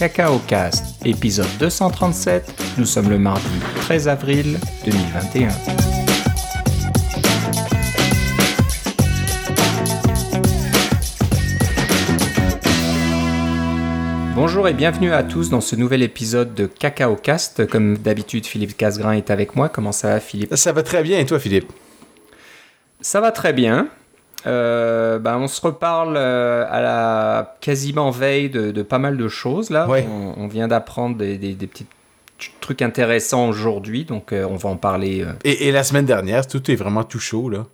Cacao Cast, épisode 237. Nous sommes le mardi 13 avril 2021. Bonjour et bienvenue à tous dans ce nouvel épisode de Cacao Cast. Comme d'habitude, Philippe Casgrain est avec moi. Comment ça va, Philippe? Ça va très bien, et toi, Philippe? Ça va très bien. Euh, ben, on se reparle euh, à la quasiment veille de, pas mal de choses là. On, vient d'apprendre des, petits trucs intéressants aujourd'hui, donc euh, on va en parler. Et, la semaine dernière, tout est vraiment tout chaud là.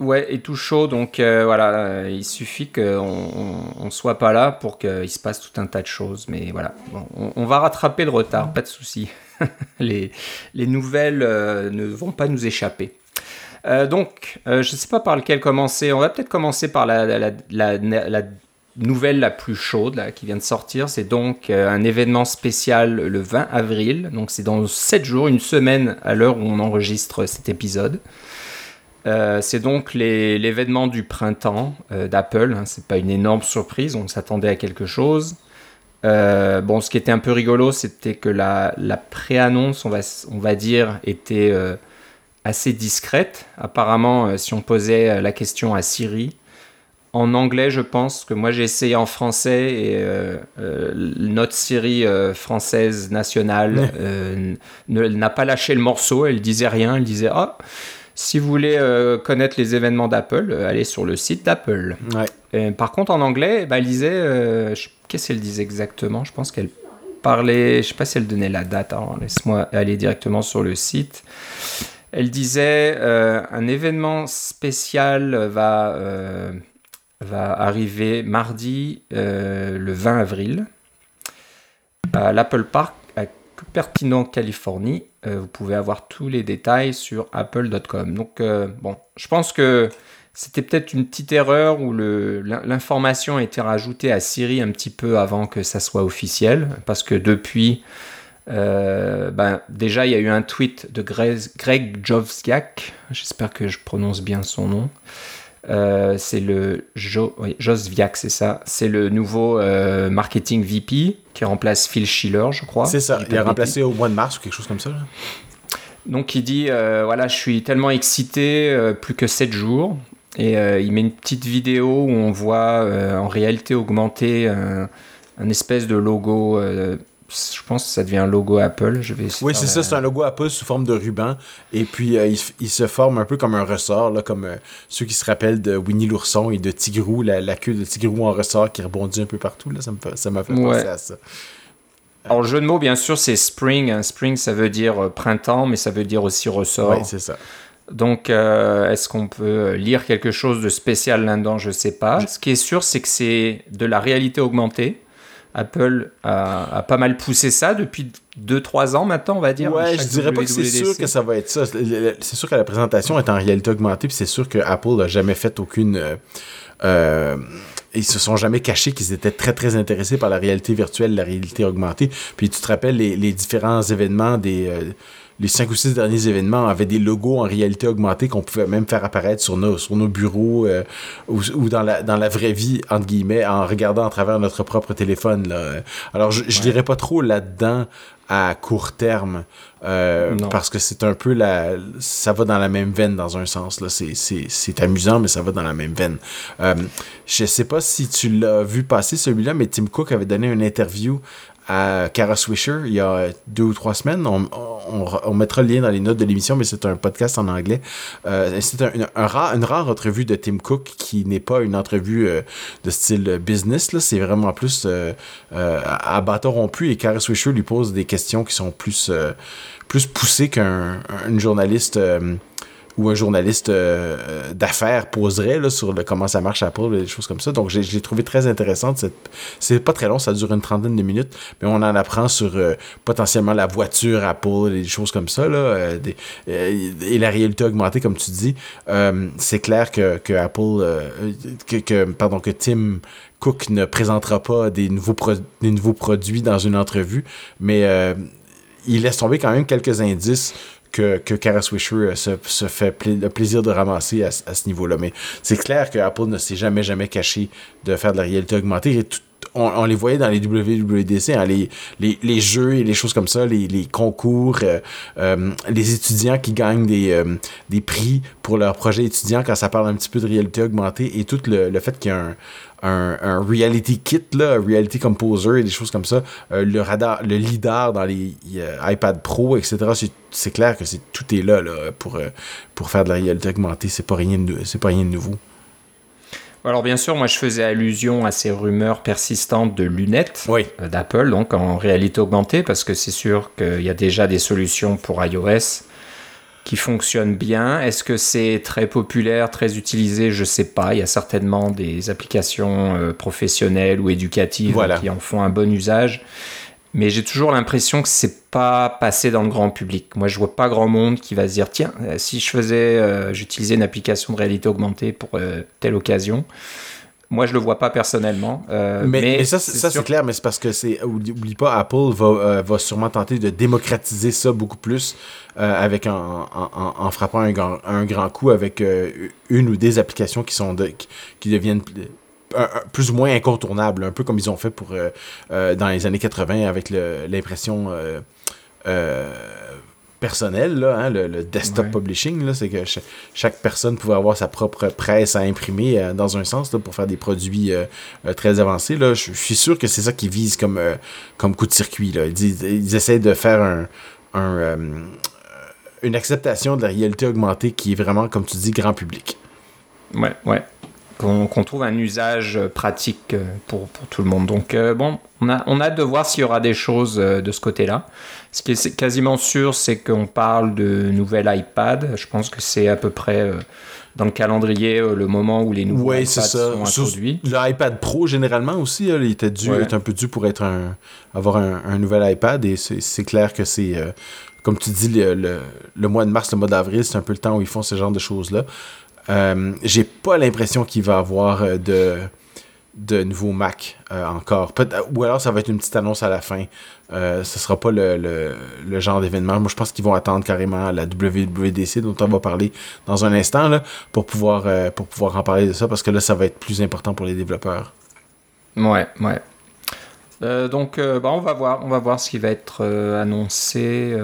Ouais, et tout chaud, donc voilà, il suffit qu'on on, soit pas là pour qu'il se passe tout un tas de choses, mais voilà, on, va rattraper le retard, pas de souci. les, les nouvelles ne vont pas nous échapper. Euh, donc, euh, je ne sais pas par lequel commencer. On va peut-être commencer par la, nouvelle la plus chaude qui vient de sortir. C'est donc euh, un événement spécial le 20 avril. Donc, c'est dans 7 jours, une semaine à l'heure où on enregistre cet épisode. c'est donc l'événement du printemps d'Apple. Hein. C'est pas une énorme surprise, on s'attendait à quelque chose. bon, ce qui était un peu rigolo, c'était que la, la pré-annonce, on va, on va dire, était assez discrète. Apparemment, euh, si on posait euh, la question à Siri, en anglais, je pense que moi j'ai essayé en français et euh, notre Siri française nationale n'a pas lâché le morceau. Elle disait rien. Elle disait ah. Si vous voulez connaître les événements d'Apple, allez sur le site d'Apple. par contre, en anglais, bah, elle disait, qu'est-ce qu'elle disait exactement? Je pense qu'elle parlait, je sais pas si elle donnait la date. Laisse-moi aller directement sur le site. Elle disait euh, un événement spécial va, euh, va arriver mardi euh, le 20 avril à l'Apple Park à Cupertino, Californie. vous pouvez avoir tous les détails sur apple.com. Donc bon, je pense que c'était peut-être une petite erreur où l'information a été rajoutée à Siri un petit peu avant que ça soit officiel, parce que depuis euh, ben, déjà, il y a eu un tweet de Greg, Greg Jovziak, j'espère que je prononce bien son nom. Euh, c'est le jo, Josviak, c'est ça. C'est le nouveau euh, marketing VP qui remplace Phil Schiller, je crois. C'est ça. Il a remplacé au mois de mars ou quelque chose comme ça. Donc il dit voilà, je suis tellement excité, plus que 7 jours. Et il met une petite vidéo où on voit en réalité augmenter un espèce de logo je pense que ça devient un logo Apple. Je vais oui, c'est ça, c'est un logo Apple sous forme de ruban. Et puis, euh, il, se forme un peu comme un ressort, là, comme euh, ceux qui se rappellent de Winnie l'ourson et de Tigrou, la, queue de Tigrou en ressort qui rebondit un peu partout. Là. Ça m'a fait, penser à ça. Alors, jeu de mots, bien sûr, c'est spring. Hein. Spring, ça veut dire euh, printemps, mais ça veut dire aussi ressort. Oui, c'est ça. Donc, est-ce qu'on peut lire quelque chose de spécial là-dedans? Je ne sais pas. Ce qui est sûr, c'est que c'est de la réalité augmentée. Apple a, pas mal poussé ça depuis 2-3 ans maintenant, on va dire. Ouais, je dirais pas que c'est sûr que ça va être ça. C'est sûr que la présentation est en réalité augmentée, puis c'est sûr que Apple n'a jamais fait aucune. Euh, euh, ils se sont jamais cachés qu'ils étaient très très intéressés par la réalité virtuelle, la réalité augmentée. Puis tu te rappelles les, les différents événements des euh, les cinq ou six derniers événements avaient des logos en réalité augmentée qu'on pouvait même faire apparaître sur nos, sur nos bureaux euh, ou, dans, la, dans la vraie vie, entre guillemets, en regardant à travers notre propre téléphone. Là. Alors, je, je dirais pas trop là-dedans à court terme euh, parce que c'est un peu la ça va dans la même veine dans un sens là c'est amusant mais ça va dans la même veine euh, je sais pas si tu l'as vu passer celui-là mais Tim Cook avait donné une interview à Kara Swisher il y a deux ou trois semaines. On, on, mettra le lien dans les notes de l'émission, mais c'est un podcast en anglais. Euh, c'est une rare entrevue de Tim Cook qui n'est pas une entrevue euh, de style business. C'est vraiment plus euh, à bâton rompu et Kara Swisher lui pose des questions qui sont plus, plus poussées qu'un journaliste ou un journaliste euh, euh, d'affaires poserait sur le, comment ça marche Apple, des choses comme ça. Donc, j'ai trouvé très intéressante. C'est pas très long, ça dure une trentaine de minutes, mais on en apprend sur euh, potentiellement la voiture Apple, des choses comme ça, là, et la réalité augmentée, comme tu dis. C'est clair que, que Apple, que, que, pardon, que Tim Cook ne présentera pas des nouveaux, des nouveaux produits dans une entrevue, mais il laisse tomber quand même quelques indices que, que Kara Swisher euh, se, fait le plaisir de ramasser à, ce niveau-là. Mais c'est clair que Apple ne s'est jamais, jamais caché de faire de la réalité augmentée. Et on, les voyait dans les WWDC, hein, les, jeux et les choses comme ça, les, concours, les étudiants qui gagnent des, des prix pour leurs projets étudiants quand ça parle un petit peu de réalité augmentée et tout le, fait qu'il y a un, reality kit, un reality composer et des choses comme ça. Euh, le radar, le leader dans les iPad Pro, etc. C'est clair que c'est tout est là, pour, euh, faire de la réalité augmentée. C'est pas pas rien de nouveau. Alors bien sûr, moi je faisais allusion à ces rumeurs persistantes de lunettes euh, d'Apple, donc en réalité augmentée, parce que c'est sûr qu'il y a déjà des solutions pour iOS qui fonctionne bien. Est-ce que c'est très populaire, très utilisé? Je sais pas. Il y a certainement des applications euh, professionnelles ou éducatives qui en font un bon usage. Mais j'ai toujours l'impression que c'est pas passé dans le grand public. Moi, je vois pas grand monde qui va se dire tiens, euh, si je faisais, euh, j'utilisais une application de réalité augmentée pour telle occasion. Moi, je le vois pas personnellement. Euh, mais, ça, c'est, ça, c'est clair, mais c'est parce que c'est. Oublie pas, Apple va, euh, va sûrement tenter de démocratiser ça beaucoup plus euh, avec en, en, frappant un grand, un grand coup avec une ou des applications qui sont de, qui, deviennent plus ou moins incontournables, un peu comme ils ont fait pour dans les années 80 avec l'impression personnel, là, hein, le, desktop publishing, c'est que chaque, personne pouvait avoir sa propre presse à imprimer euh, dans un sens pour faire des produits euh, euh, très avancés. Là. Je, suis sûr que c'est ça qu'ils visent comme, comme coup de circuit. Là. Ils, ils essaient de faire un, une acceptation de la réalité augmentée qui est vraiment, comme tu dis, grand public. Ouais, ouais. Qu'on trouve un usage pratique pour, pour tout le monde. Donc, bon, on a, on a hâte de voir s'il y aura des choses de ce côté-là. Ce qui est quasiment sûr, c'est qu'on parle de nouvelles iPad. Je pense que c'est à peu près euh, dans le calendrier euh, le moment où les nouveaux iPads sont introduits. L'iPad Pro, généralement aussi, il était, dû, un peu dû pour être un, avoir un, nouvel iPad. Et c'est clair que c'est, euh, comme tu dis, le, le, mois de mars, le mois d'avril, c'est un peu le temps où ils font ce genre de choses-là. J'ai pas l'impression qu'il va avoir de de nouveaux Mac encore. Ou alors ça va être une petite annonce à la fin euh, ce sera pas le, genre d'événement. Moi, je pense qu'ils vont attendre carrément la WWDC dont on va parler dans un instant là, pour, pouvoir, euh, pour pouvoir en parler de ça parce que là, ça va être plus important pour les développeurs. Ouais, ouais. Euh, donc, bah, on va voir, on va voir ce qui va être annoncé.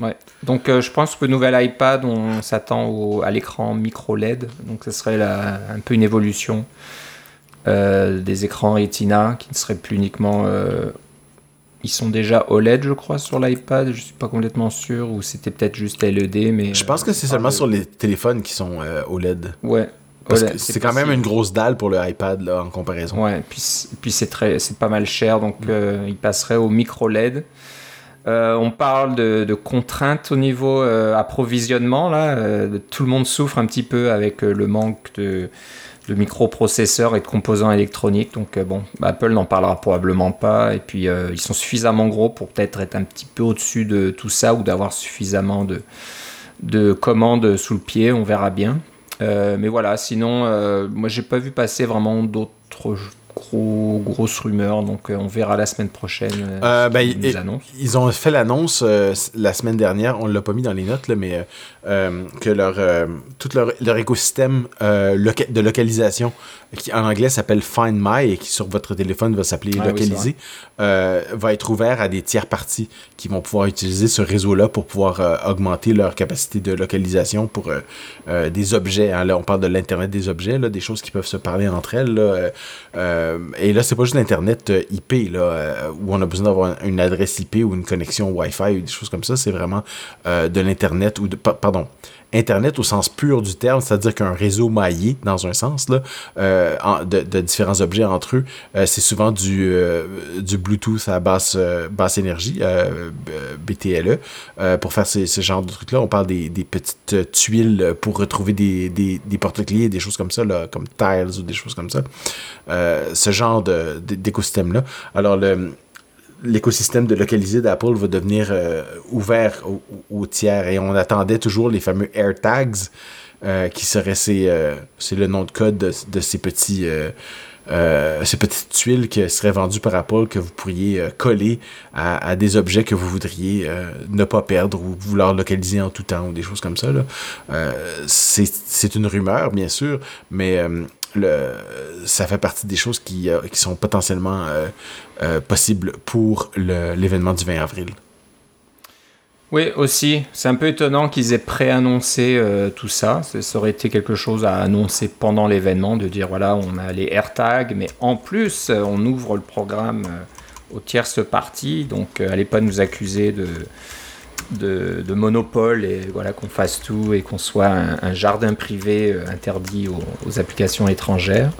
Ouais. Donc, je pense que le nouvel iPad, on s'attend à l'écran micro LED. Donc, ce serait un peu une évolution. des écrans Retina qui ne seraient plus uniquement ils sont déjà OLED, je crois, sur l'iPad. Je suis pas complètement sûr. Ou c'était peut-être juste LED. Mais, je pense que c'est seulement sur les téléphones qui sont euh, OLED. Ouais. Parce que c'est quand même une grosse dalle pour le iPad là, en comparaison. Ouais, puis, puis c'est très, c'est pas mal cher, donc mm. euh, il passerait au micro LED. Euh, on parle de, contraintes au niveau approvisionnement là. tout le monde souffre un petit peu avec le manque de microprocesseurs et de composants électroniques. Donc euh, bon, Apple n'en parlera probablement pas. Et puis euh, ils sont suffisamment gros pour peut-être être un petit peu au-dessus de tout ça ou d'avoir suffisamment de, de commandes sous le pied. On verra bien. Euh, mais voilà, sinon, moi j'ai pas vu passer vraiment d'autres gros, grosse rumeur. Donc, euh, on verra la semaine prochaine euh, euh ben, ils, ont fait l'annonce euh, la semaine dernière. On l'a pas mis dans les notes, là, mais que leur, tout leur, leur écosystème de localisation, qui en anglais s'appelle Find My et qui sur votre téléphone va s'appeler ah Localiser, va être ouvert à des tiers parties qui vont pouvoir utiliser ce réseau-là pour pouvoir augmenter leur capacité de localisation pour des objets. Hein. Là, on parle de l'Internet des objets, là, des choses qui peuvent se parler entre elles. Là, euh, et là, c'est pas juste l'Internet euh, IP, là, euh, où on a besoin d'avoir une adresse IP ou une connexion Wi-Fi ou des choses comme ça. C'est vraiment de l'Internet ou de. Pardon. Internet au sens pur du terme, c'est-à-dire qu'un réseau maillé, dans un sens, là, de, différents objets entre eux, c'est souvent du, du Bluetooth à basse, énergie, BTLE. pour faire ce, genre de trucs-là, on parle des, petites tuiles pour retrouver des, des, des porte-clés, des choses comme ça, comme Tiles ou des choses comme ça. Euh, ce genre d'écosystème-là. Alors, l'écosystème de localisé d'Apple va devenir euh, ouvert aux, tiers et on attendait toujours les fameux AirTags euh, qui seraient c'est le nom de code de, ces petits ces petites tuiles qui seraient vendues par Apple que vous pourriez coller à, des objets que vous voudriez ne pas perdre ou vouloir localiser en tout temps ou des choses comme ça. C'est une rumeur, bien sûr, mais le, ça fait partie des choses qui, qui sont potentiellement possibles pour l'événement du 20 avril. Oui, aussi. C'est un peu étonnant qu'ils aient préannoncé euh, tout ça. Ça aurait été quelque chose à annoncer pendant l'événement, de dire voilà, on a les AirTags, mais en plus, euh, on ouvre le programme euh, aux tierces parties. Donc, allez pas nous accuser de, de, monopole et voilà, qu'on fasse tout et qu'on soit un, jardin privé interdit aux, applications étrangères.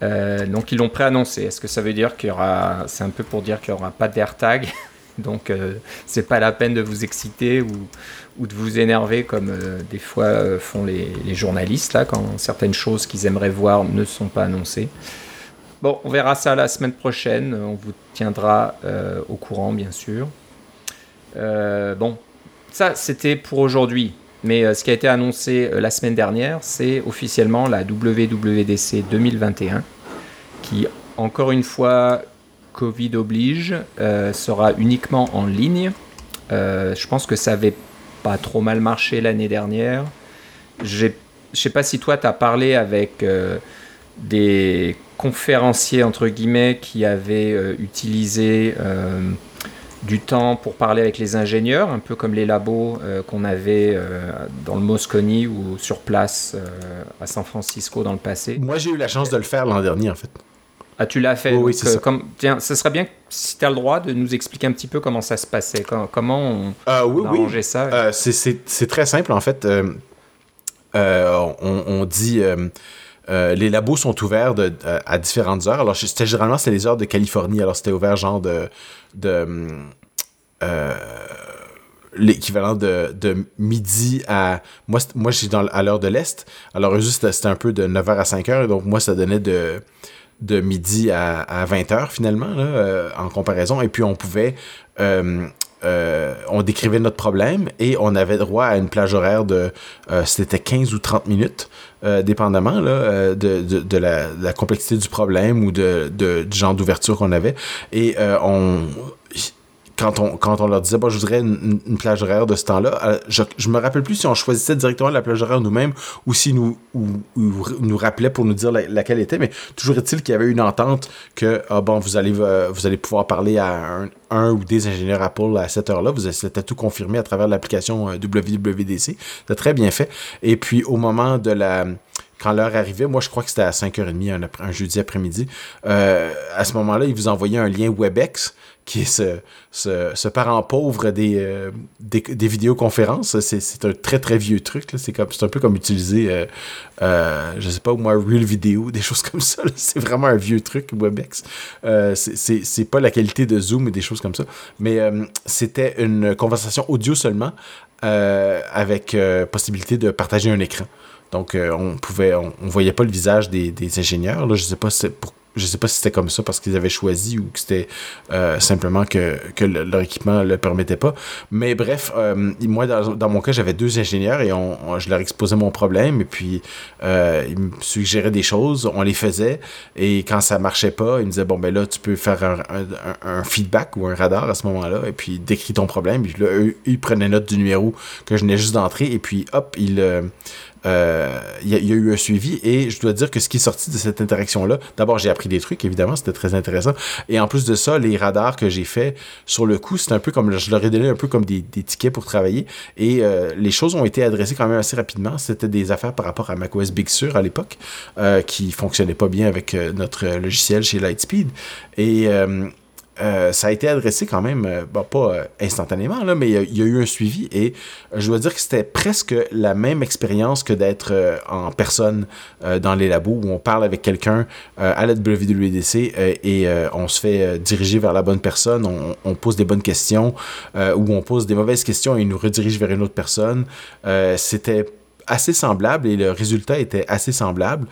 donc, ils l'ont préannoncé. Est-ce que ça veut dire qu'il y aura. C'est un peu pour dire qu'il n'y aura pas d'AirTag? Donc, euh, c'est pas la peine de vous exciter ou, de vous énerver comme euh, des fois euh, font les, les, journalistes, là, quand certaines choses qu'ils aimeraient voir ne sont pas annoncées. Bon, on verra ça la semaine prochaine. On vous tiendra au courant, bien sûr. Bon, ça, c'était pour aujourd'hui. Mais ce qui a été annoncé la semaine dernière, c'est officiellement la WWDC 2021, qui, encore une fois, Covid oblige, euh, sera uniquement en ligne. Euh, je pense que ça avait pas trop mal marché l'année dernière. Je sais pas si toi, tu as parlé avec euh, des conférenciers, entre guillemets, qui avaient utilisé du temps pour parler avec les ingénieurs, un peu comme les labos qu'on avait dans le Moscone ou sur place à San Francisco dans le passé. Moi, j'ai eu la chance de le faire l'an dernier, en fait. Ah, tu l'as fait. oui, c'est ça. Comme, tiens, ce serait bien, si tu as le droit, de nous expliquer un petit peu comment ça se passait, comment, on, euh, oui, ça. Euh, c'est très simple, en fait. Euh, on, dit... les labos sont ouverts de, à différentes heures. Alors, c'était généralement c'était les heures de Californie. Alors, c'était ouvert genre de, de l'équivalent de, midi à moi moi je suis à l'heure de l'est. Alors eux c'était un peu de 9h à 5h donc moi ça donnait de de midi à, 20h finalement, euh, en comparaison. Et puis on pouvait... Euh, euh, on décrivait notre problème et on avait droit à une plage horaire de c'était 15 ou 30 minutes dépendamment là, de, de, la, complexité du problème ou de, du genre d'ouverture qu'on avait. Et on quand on, leur disait, bon, je voudrais une, plage horaire de ce temps-là, euh, je, je me rappelle plus si on choisissait directement la plage horaire nous-mêmes ou si nous, ou, nous rappelait pour nous dire laquelle était, mais toujours est-il qu'il y avait une entente que, ah bon, vous allez, euh, vous allez pouvoir parler à un, un, ou des ingénieurs Apple à cette heure-là. Vous c'était tout confirmé à travers l'application euh, WWDC. C'était très bien fait. Et puis, au moment de la, quand l'heure arrivait, moi je crois que c'était à 5h30 un, un jeudi après-midi, à ce moment-là, ils vous envoyaient un lien WebEx qui est ce, parent pauvre des, euh, des, vidéoconférences. C'est un très très vieux truc. C'est un peu comme utiliser, euh, euh, je sais pas, moi, Real Video, des choses comme ça. C'est vraiment un vieux truc, WebEx. Euh, c'est pas la qualité de Zoom et des choses comme ça. Mais c'était une conversation audio seulement avec possibilité de partager un écran. Donc, on pouvait, on, voyait pas le visage des, des ingénieurs. Là, je sais pas pour je sais pas si c'était comme ça parce qu'ils avaient choisi ou que c'était euh, simplement que, que leur équipement le permettait pas. Mais bref, euh, moi, dans, mon cas, j'avais deux ingénieurs et je leur exposais mon problème et puis euh, ils me suggéraient des choses, on les faisait et quand ça marchait pas, ils me disaient, bon, ben là, tu peux faire un, un, feedback ou un radar à ce moment-là et puis décris ton problème. Puis là, eux, ils prenaient note du numéro que je venais juste d'entrer et puis hop, ils euh, il y, a eu un suivi et je dois dire que ce qui est sorti de cette interaction-là, d'abord j'ai appris des trucs, évidemment, c'était très intéressant. Et en plus de ça, les radars que j'ai fait sur le coup, c'est un peu comme, je leur ai donné un peu comme des, tickets pour travailler et euh, les choses ont été adressées quand même assez rapidement. C'était des affaires par rapport à macOS Big Sur à l'époque euh, qui fonctionnait pas bien avec notre logiciel chez Lightspeed. Et euh, ça a été adressé quand même, euh, pas euh, instantanément, là, mais il y, a eu un suivi et je dois dire que c'était presque la même expérience que d'être en personne dans les labos où on parle avec quelqu'un à la WWDC et on se fait diriger vers la bonne personne, on, pose des bonnes questions ou on pose des mauvaises questions et il nous redirige vers une autre personne. c'était assez semblable et le résultat était assez semblable.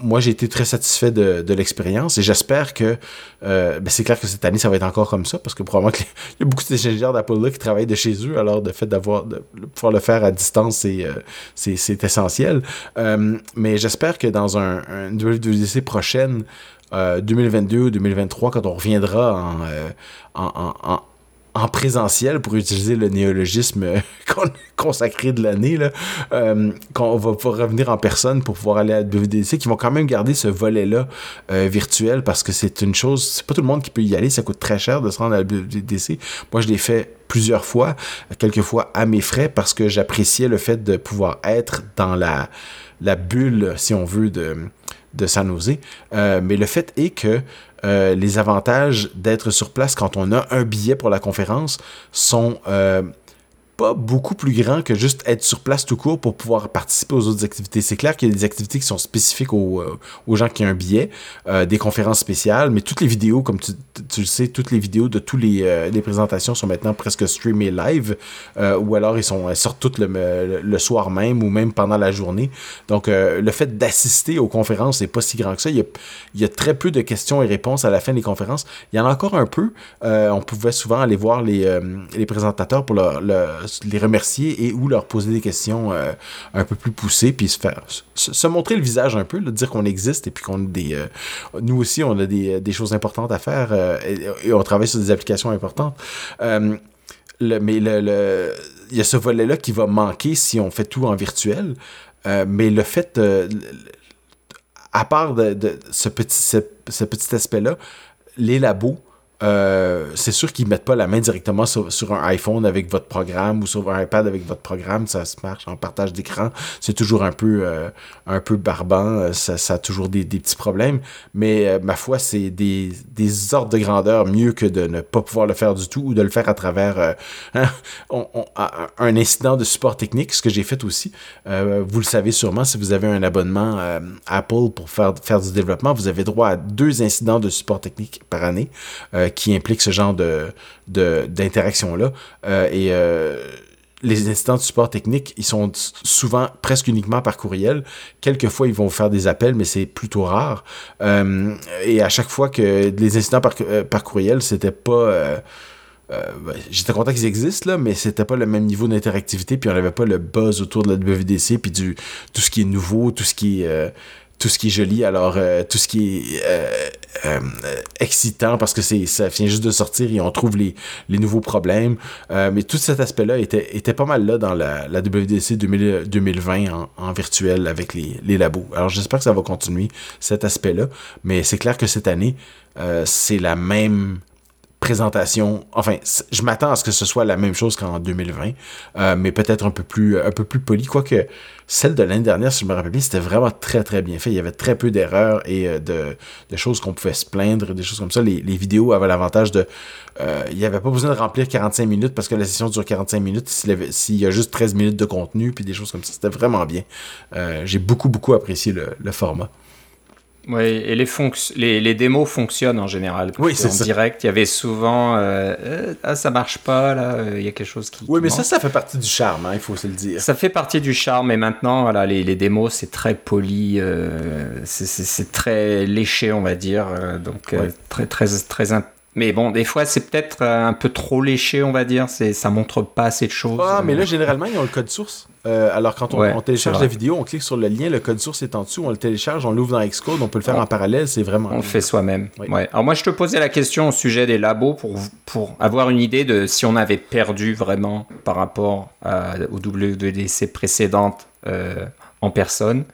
Moi, j'ai été très satisfait de, l'expérience et j'espère que euh, ben c'est clair que cette année, ça va être encore comme ça parce que probablement qu'il y a beaucoup d'ingénieurs d'Apple là qui travaillent de chez eux. Alors, le fait d'avoir de pouvoir le faire à distance, c'est euh, c'est essentiel. Euh, mais j'espère que dans un, un WWDC prochaine, 2022 ou 2023, quand on reviendra en, en, en en présentiel, pour utiliser le néologisme consacré de l'année, euh, qu'on va, revenir en personne pour pouvoir aller à la WWDC, qui vont quand même garder ce volet-là euh, virtuel parce que c'est une chose, c'est pas tout le monde qui peut y aller, ça coûte très cher de se rendre à la WWDC. Moi, je l'ai fait plusieurs fois, quelques fois à mes frais parce que j'appréciais le fait de pouvoir être dans la, la bulle, si on veut, de, de San. Euh, mais le fait est que euh, les avantages d'être sur place quand on a un billet pour la conférence sont euh, pas beaucoup plus grand que juste être sur place tout court pour pouvoir participer aux autres activités. C'est clair qu'il y a des activités qui sont spécifiques aux, euh, aux gens qui ont un billet, euh, des conférences spéciales, mais toutes les vidéos, comme tu, tu le sais, toutes les vidéos de tous les, euh, les présentations sont maintenant presque streamées live, ou alors ils sont elles sortent toutes le, le, soir même ou même pendant la journée. Donc le fait d'assister aux conférences n'est pas si grand que ça. Il y, a, il y, a, très peu de questions et réponses à la fin des conférences. Il y en a encore un peu. on pouvait souvent aller voir les, les présentateurs pour leur, leur les remercier et ou leur poser des questions euh, un peu plus poussées, puis se faire se, montrer le visage un peu, dire qu'on existe et puis qu'on a des. Euh, nous aussi, on a des, des, choses importantes à faire euh, et, on travaille sur des applications importantes. Le, mais le, il y a ce volet-là qui va manquer si on fait tout en virtuel. mais le fait, à part de, ce petit, ce petit aspect-là, les labos, euh, c'est sûr qu'ils mettent pas la main directement sur, un iPhone avec votre programme ou sur un iPad avec votre programme, ça se marche en partage d'écran. C'est toujours un peu euh, un peu barbant, euh, ça, a toujours des, petits problèmes, mais ma foi, c'est des, des ordres de grandeur mieux que de ne pas pouvoir le faire du tout ou de le faire à travers hein, un incident de support technique, ce que j'ai fait aussi. vous le savez sûrement, si vous avez un abonnement Apple pour faire, faire du développement, vous avez droit à deux incidents de support technique par année qui implique ce genre de, d'interaction-là. Euh, et euh, les incidents de support technique, ils sont souvent presque uniquement par courriel. Quelquefois, ils vont faire des appels, mais c'est plutôt rare. Euh, et à chaque fois que les incidents par, par courriel, c'était pas... J'étais content qu'ils existent, là, mais c'était pas le même niveau d'interactivité, puis on n'avait pas le buzz autour de la WWDC, puis du, tout ce qui est nouveau, tout ce qui est tout ce qui est joli, alors euh, tout ce qui est euh, euh, excitant parce que c'est ça vient juste de sortir et on trouve les, les nouveaux problèmes. mais tout cet aspect-là était, était pas mal là dans la, WDC 2020 en, en, virtuel avec les, les labos. Alors j'espère que ça va continuer cet aspect-là, mais c'est clair que cette année, c'est la même présentation. Enfin, je m'attends à ce que ce soit la même chose qu'en 2020, euh, mais peut-être un peu plus un peu plus poli. Quoique celle de l'année dernière, si je me rappelle bien, c'était vraiment très très bien fait. Il y avait très peu d'erreurs et euh, de, choses qu'on pouvait se plaindre, des choses comme ça. Les, vidéos avaient l'avantage de... Euh, il n'y avait pas besoin de remplir 45 minutes parce que la session dure 45 minutes s'il y a juste 13 minutes de contenu, puis des choses comme ça. C'était vraiment bien. J'ai beaucoup beaucoup apprécié le format. Oui, et les, les, les, démos fonctionnent en général. Oui, c'est En direct, il y avait souvent euh, euh, ah, ça marche pas, là, euh, il y a quelque chose qui. Oui, mais ça, ça fait partie du charme, hein, il faut se le dire. Ça fait partie du charme, et maintenant, voilà, les, les démos, c'est très poli, c'est très léché, on va dire. donc, très, très, très, mais bon, des fois, c'est peut-être un peu trop léché, on va dire. C'est, ça montre pas assez de choses. Ah, mais là, généralement, ils ont le code source. Euh, alors, quand on, télécharge la vidéo, on clique sur le lien, le code source est en dessous, on le télécharge, on l'ouvre dans Xcode, on peut le faire en parallèle, c'est vraiment. On le fait soi-même. Ouais. Alors, moi, je te posais la question au sujet des labos pour, pour avoir une idée de si on avait perdu vraiment par rapport à, aux WDC précédentes euh, en personne.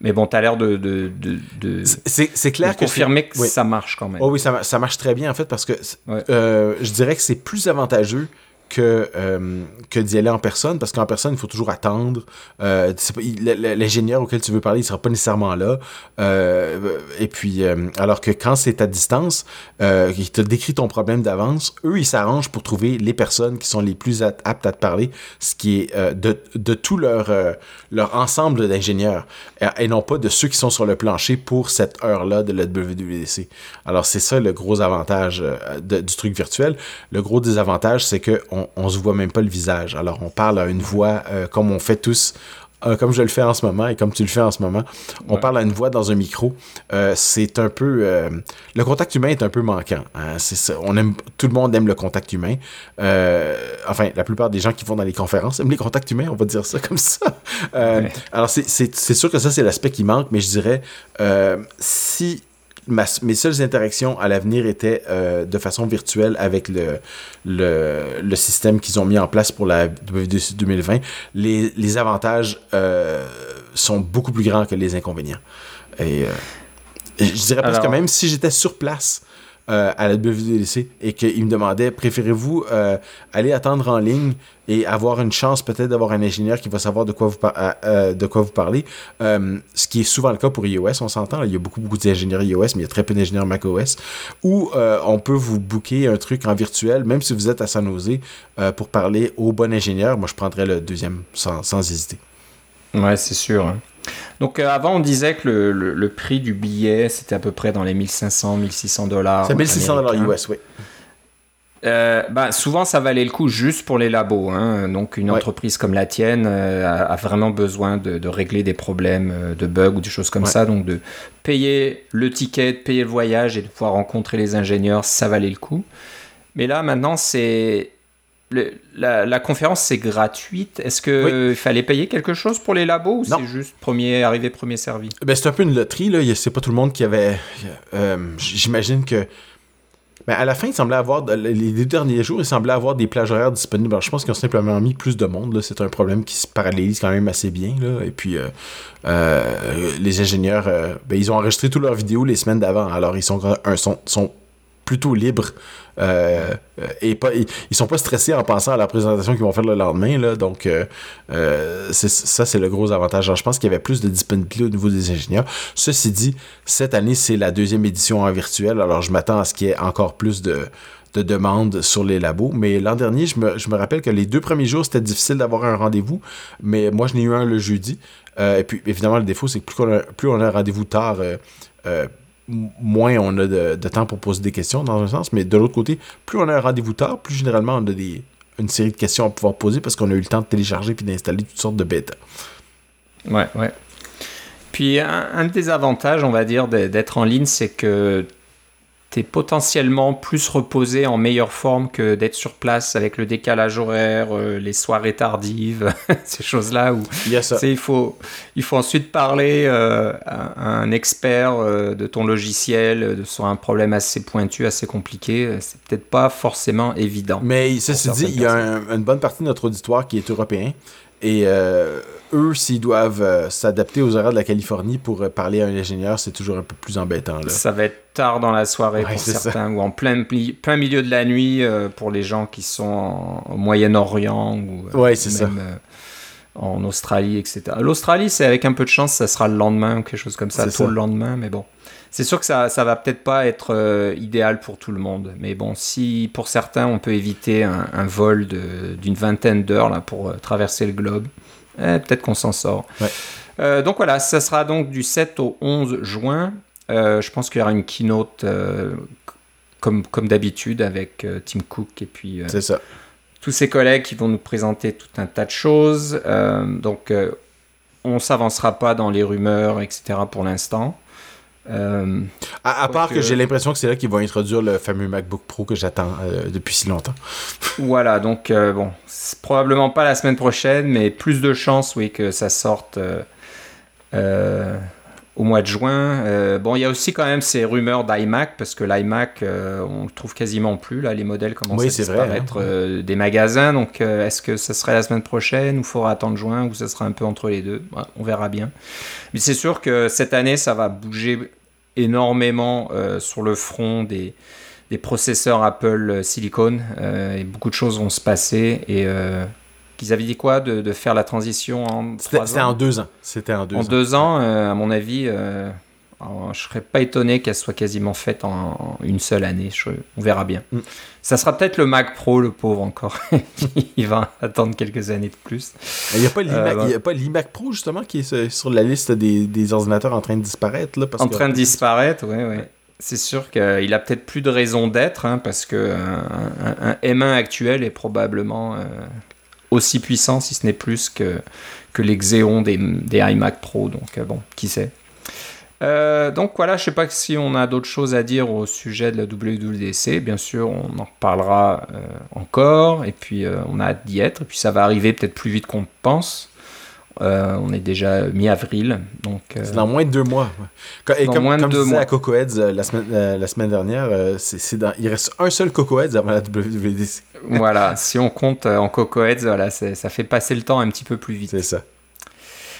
Mais bon, tu as l'air de, de, de, c'est, clair que confirmer que ça marche quand même. Oh oui, ça, ça, marche très bien en fait parce que euh, je dirais que c'est plus avantageux que, euh, que d'y aller en personne, parce qu'en personne, il faut toujours attendre. Euh, L'ingénieur auquel tu veux parler, il sera pas nécessairement là. Euh, et puis, alors que quand c'est à distance, il te décrit ton problème d'avance, eux, ils s'arrangent pour trouver les personnes qui sont les plus aptes à te parler, ce qui est de, de, tout leur, leur ensemble d'ingénieurs, et, non pas de ceux qui sont sur le plancher pour cette heure-là de la WWDC. Alors, c'est ça le gros avantage du truc virtuel. Le gros désavantage, c'est que on, se voit même pas le visage. Alors on parle à une voix euh, comme on fait tous. Euh, comme je le fais en ce moment et comme tu le fais en ce moment, on parle à une voix dans un micro. Euh, c'est un peu le contact humain est un peu manquant. Hein. c'est On aime tout le monde aime le contact humain. enfin, la plupart des gens qui vont dans les conférences aiment les contacts humains. On va dire ça comme ça. Alors c'est sûr que ça c'est l'aspect qui manque, mais je dirais si mes seules interactions à l'avenir étaient de façon virtuelle avec le, le, système qu'ils ont mis en place pour la WWDC 2020. Les, les avantages sont beaucoup plus grands que les inconvénients. Et je dirais parce que même si j'étais sur place, euh, à la WWDC et qu'il me demandait préférez-vous euh, aller attendre en ligne et avoir une chance peut-être d'avoir un ingénieur qui va savoir de quoi vous, euh, de quoi vous parlez, ce qui est souvent le cas pour iOS, on s'entend, il y a beaucoup, beaucoup d'ingénieurs iOS, mais il y a très peu d'ingénieurs macOS, ou on peut vous booker un truc en virtuel, même si vous êtes à San Jose, pour parler au bon ingénieur. Moi, je prendrais le deuxième sans, sans hésiter. Ouais, c'est sûr. Hein. Donc euh, avant, on disait que le, prix du billet, c'était à peu près dans les 1500, 1600 dollars. C'est 1600 dollars US, oui. Euh, bah, souvent, ça valait le coup juste pour les labos. Hein. Donc, une entreprise comme la tienne euh, a, vraiment besoin de, régler des problèmes de bugs ou des choses comme ça. Donc, de payer le ticket, de payer le voyage et de pouvoir rencontrer les ingénieurs, ça valait le coup. Mais là, maintenant, c'est la, conférence, c'est gratuite. Est-ce qu'il fallait payer quelque chose pour les labos ou c'est juste premier arrivé, premier servi? Ben, C'est un peu une loterie. Là. C'est pas tout le monde qui avait. Euh, j'imagine que. Ben, à la fin, il semblait avoir. Les deux derniers jours, il semblait avoir des plages horaires disponibles. je pense qu'ils ont simplement mis plus de monde. C'est un problème qui se parallélise quand même assez bien. Là. Et puis, euh, euh, les ingénieurs, ben, ils ont enregistré toutes leurs vidéos les semaines d'avant. Alors, ils sont, sont, sont plutôt libres euh, et pas, ils, sont pas stressés en pensant à la présentation qu'ils vont faire le lendemain. Là, donc, euh, euh, ça, c'est le gros avantage. je pense qu'il y avait plus de disponibilité au niveau des ingénieurs. Ceci dit, cette année, c'est la deuxième édition en virtuel. Alors, je m'attends à ce qu'il y ait encore plus de, demandes sur les labos. Mais l'an dernier, je me, rappelle que les deux premiers jours, c'était difficile d'avoir un rendez-vous. Mais moi, je n'ai eu un le jeudi. et puis, évidemment, le défaut, c'est que plus on a, plus on a un rendez-vous tard, moins on a de, temps pour poser des questions dans un sens, mais de l'autre côté, plus on a un rendez-vous tard, plus généralement on a des, une série de questions à pouvoir poser parce qu'on a eu le temps de télécharger puis d'installer toutes sortes de bêta. Ouais, ouais. Puis un des avantages, on va dire, d'être en ligne, c'est que t'es potentiellement plus reposé en meilleure forme que d'être sur place avec le décalage horaire, euh, les soirées tardives, ces choses-là où il, faut, il faut ensuite parler euh, à, un expert euh, de ton logiciel sur un problème assez pointu, assez compliqué. C'est peut-être pas forcément évident. Mais ceci dit, il y a une bonne partie de notre auditoire qui est européen et eux, s'ils doivent euh, s'adapter aux horaires de la Californie pour euh, parler à un ingénieur, c'est toujours un peu plus embêtant. Là. Ça va être tard dans la soirée pour certains, ou en plein, plein milieu de la nuit euh, pour les gens qui sont au Moyen-Orient ou ouais, c'est en Australie, etc. L'Australie, c'est avec un peu de chance, ça sera le lendemain ou quelque chose comme ça, tôt le lendemain, mais bon. C'est sûr que ça, ça va peut-être pas être idéal pour tout le monde, mais bon, si pour certains on peut éviter un, un vol d'une vingtaine d'heures là pour traverser le globe, eh, peut-être qu'on s'en sort. Euh, donc voilà, ça sera donc du 7 au 11 juin. Euh, je pense qu'il y aura une keynote euh, comme, comme d'habitude avec Tim Cook et puis tous ses collègues qui vont nous présenter tout un tas de choses. donc on s'avancera pas dans les rumeurs, etc. pour l'instant. Euh, à, part que, j'ai l'impression que c'est là qu'ils vont introduire le fameux MacBook Pro que j'attends euh, depuis si longtemps. voilà, donc euh, bon, probablement pas la semaine prochaine, mais plus de chances, oui, que ça sorte au mois de juin. bon, il y a aussi quand même ces rumeurs d'iMac, parce que l'iMac, on le trouve quasiment plus, là, les modèles commencent à hein. disparaître des magasins, donc est-ce que ça serait la semaine prochaine, ou faudra attendre juin, ou ça sera un peu entre les deux? On verra bien. Mais c'est sûr que cette année, ça va bouger énormément euh, sur le front des, des processeurs Apple euh, Silicon euh, et beaucoup de choses vont se passer et qu'ils avaient dit quoi de, de, faire la transition en C'était en deux ans. C'était en deux en ans. deux ans, à mon avis, je serais pas étonné qu'elle soit quasiment faite en, une seule année. on verra bien. Mm. Ça sera peut-être le Mac Pro, le pauvre encore. il va attendre quelques années de plus. Il n'y a pas l'iMac Pro, justement, qui est sur la liste des, des ordinateurs en train de disparaître. Là, en train de disparaître, oui, oui. C'est sûr qu'il a peut-être plus de raison d'être, hein, parce que un, M1 actuel est probablement euh, aussi puissant, si ce n'est plus que, que les Xeon des, des iMac Pro. Donc, euh, bon, qui sait. Euh, donc voilà, je sais pas si on a d'autres choses à dire au sujet de la WWDC. Bien sûr, on en reparlera euh, encore. Et puis, on a hâte d'y être. Et puis, ça va arriver peut-être plus vite qu'on pense. On est déjà mi-avril. donc C'est dans moins de deux mois. Et dans comme, moins de comme deux je disais mois. à Coco Heads la, semaine, la semaine dernière, dans, il reste un seul Coco Heads avant la WWDC. voilà, si on compte en Coco Heads, voilà, ça fait passer le temps un petit peu plus vite. C'est ça.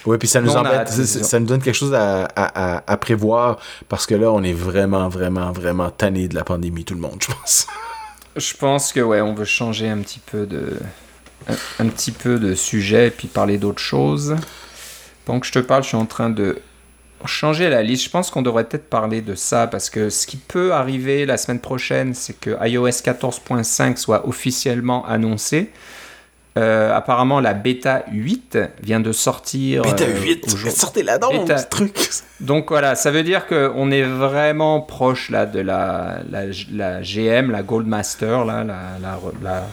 Oui, puis ça nous Non, embête, ça, ça, nous donne quelque chose à, à, à, prévoir parce que là, on est vraiment, vraiment, vraiment tanné de la pandémie, tout le monde, je pense. Je pense que ouais, on veut changer un petit peu de un, un petit peu de sujet et puis parler d'autres choses. Pendant que je te parle, je suis en train de changer la liste. Je pense qu'on devrait peut-être parler de ça parce que ce qui peut arriver la semaine prochaine, c'est que iOS 14.5 soit officiellement annoncé. Euh, apparemment, la bêta 8 vient de sortir. Bêta 8 euh, Sortez la donc, bêta... ce truc Donc voilà, ça veut dire qu'on est vraiment proche là, de la, la, la, GM, la Goldmaster, là, la, la,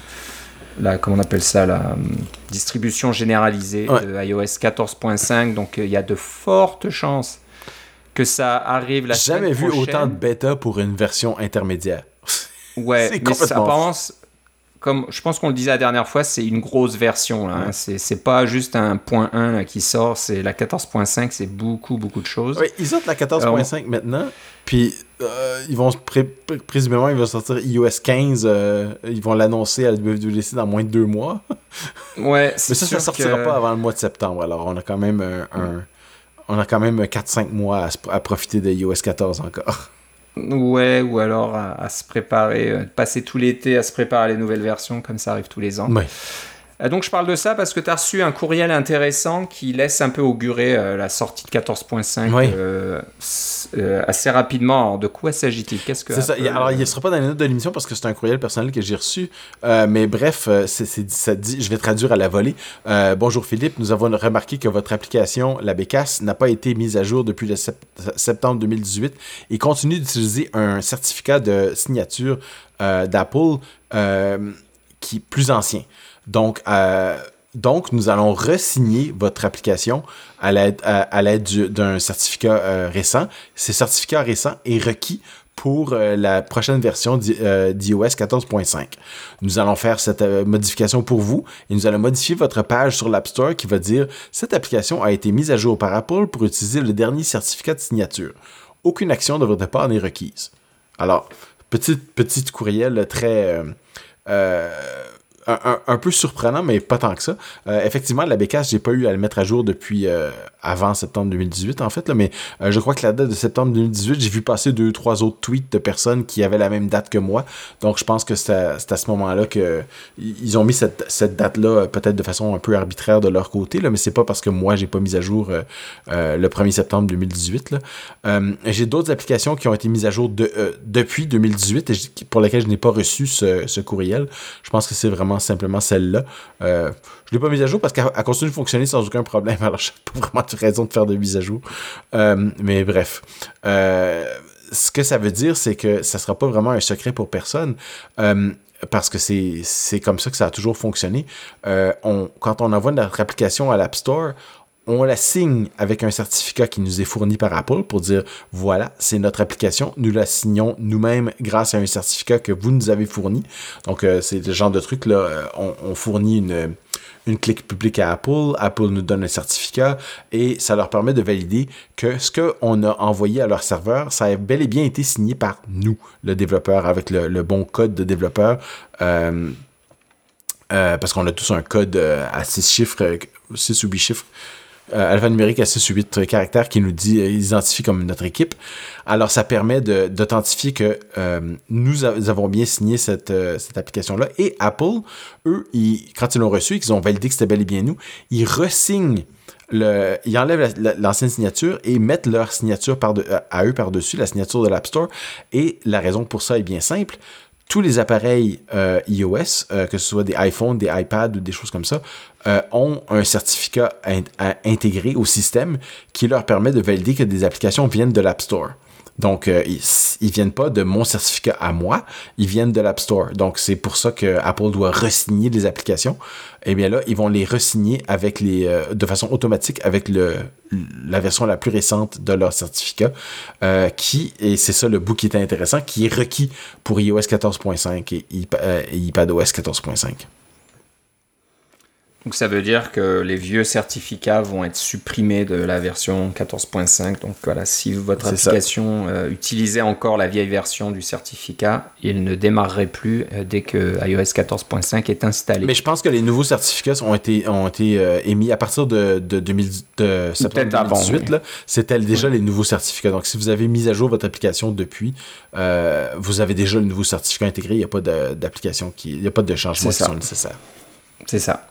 la, comment on appelle ça, la um, distribution généralisée ouais. de iOS 14.5. Donc il y a de fortes chances que ça arrive la Jamais semaine vu prochaine. autant de bêta pour une version intermédiaire. Ouais, mais ça, apparemment, comme je pense qu'on le disait la dernière fois, c'est une grosse version. Là, hein. C'est pas juste un point 1 là, qui sort, c'est la 14.5, c'est beaucoup, beaucoup de choses. Oui, ils sortent la 14.5 euh, maintenant, puis euh, ils vont pré présumément, ils vont sortir iOS 15, euh, ils vont l'annoncer à la WWDC dans moins de deux mois. ouais, Mais ça, ça sortira que... pas avant le mois de septembre, alors on a quand même un, un on a quand même 4-5 mois à, à profiter de iOS 14 encore. Ouais, ou alors à, se préparer, euh, passer tout l'été à se préparer à les nouvelles versions, comme ça arrive tous les ans. Euh, donc je parle de ça parce que tu as reçu un courriel intéressant qui laisse un peu augurer euh, la sortie de 14.5 oui. euh, assez rapidement. Alors, de quoi s'agit-il? Qu'est-ce que ça. Alors il ne sera pas dans les notes de l'émission parce que c'est un courriel personnel que j'ai reçu. Euh, mais bref, c est, c est, ça dit, je vais traduire à la volée. Euh, bonjour Philippe, nous avons remarqué que votre application, la Bécasse, n'a pas été mise à jour depuis le sept septembre 2018 et continue d'utiliser un certificat de signature euh, d'Apple qui est plus ancien. Donc, euh, donc, nous allons resigner votre application à l'aide d'un certificat euh, récent. Ce certificat récent est requis pour euh, la prochaine version d'iOS 14.5. Nous allons faire cette modification pour vous et nous allons modifier votre page sur l'App Store qui va dire cette application a été mise à jour par Apple pour utiliser le dernier certificat de signature. Aucune action de votre part n'est requise. Alors, petite petite courriel très un, peu surprenant, mais pas tant que ça. Euh, effectivement, la bécasse, j'ai pas eu à le mettre à jour depuis euh, avant septembre 2018, en fait, là, mais euh, je crois que la date de septembre 2018, j'ai vu passer deux, trois autres tweets de personnes qui avaient la même date que moi. Donc, je pense que c'est à, ce moment-là que ils ont mis cette, cette date-là, peut-être de façon un peu arbitraire de leur côté, là, mais c'est pas parce que moi, j'ai pas mis à jour le 1er septembre 2018. Là. j'ai d'autres applications qui ont été mises à jour de, depuis 2018 et pour lesquelles je n'ai pas reçu ce, ce courriel. Je pense que c'est vraiment simplement celle-là. Euh, je ne l'ai pas mise à jour parce qu'elle continue de fonctionner sans aucun problème. Alors, je n'ai pas vraiment de raison de faire de mise à jour. Euh, mais bref. Euh, ce que ça veut dire, c'est que ça ne sera pas vraiment un secret pour personne. Parce que c'est comme ça que ça a toujours fonctionné. on, quand on envoie notre application à l'App Store, on la signe avec un certificat qui nous est fourni par Apple pour dire voilà, c'est notre application, nous la signons nous-mêmes grâce à un certificat que vous nous avez fourni. Donc, euh, c'est le genre de truc là, on, on fournit une, une clique publique à Apple, Apple nous donne un certificat et ça leur permet de valider que ce qu'on a envoyé à leur serveur, ça a bel et bien été signé par nous, le développeur, avec le, bon code de développeur. Euh, euh, parce qu'on a tous un code à 6 chiffres, 6 ou 8 chiffres euh, alphanumérique à 6 ou 8 caractères qui nous dit, euh, identifie comme notre équipe. Alors, ça permet d'authentifier que euh, nous, avons bien signé cette, euh, cette application-là. Et Apple, eux, ils, quand ils l'ont reçu et qu'ils ont validé que c'était bel et bien nous, ils resignent le, ils enlèvent l'ancienne signature et mettent leur signature à eux par-dessus, la signature de l'App Store. Et la raison pour ça est bien simple tous les appareils euh, iOS, euh, que ce soit des iPhones, des iPads ou des choses comme ça, euh, ont un certificat in intégré au système qui leur permet de valider que des applications viennent de l'App Store. Donc, euh, ils, ils viennent pas de mon certificat à moi, ils viennent de l'App Store. Donc, c'est pour ça que Apple doit resigner des applications. Et bien là, ils vont les resigner avec les, euh, de façon automatique avec la version la plus récente de leur certificat, euh, qui, et c'est ça le bout qui est intéressant, qui est requis pour iOS 14.5 et, euh, et iPadOS 14.5. Donc ça veut dire que les vieux certificats vont être supprimés de la version 14.5. Donc voilà, si votre application euh, utilisait encore la vieille version du certificat, il ne démarrerait plus euh, dès que iOS 14.5 est installé. Mais je pense que les nouveaux certificats ont été, ont été euh, émis à partir de, de, 2000, de septembre 2018. C'était déjà les nouveaux certificats. Donc si vous avez mis à jour votre application depuis, vous avez déjà le nouveau certificat intégré. Il n'y a pas d'application qui, il n'y a pas de changements qui sont nécessaires. C'est ça.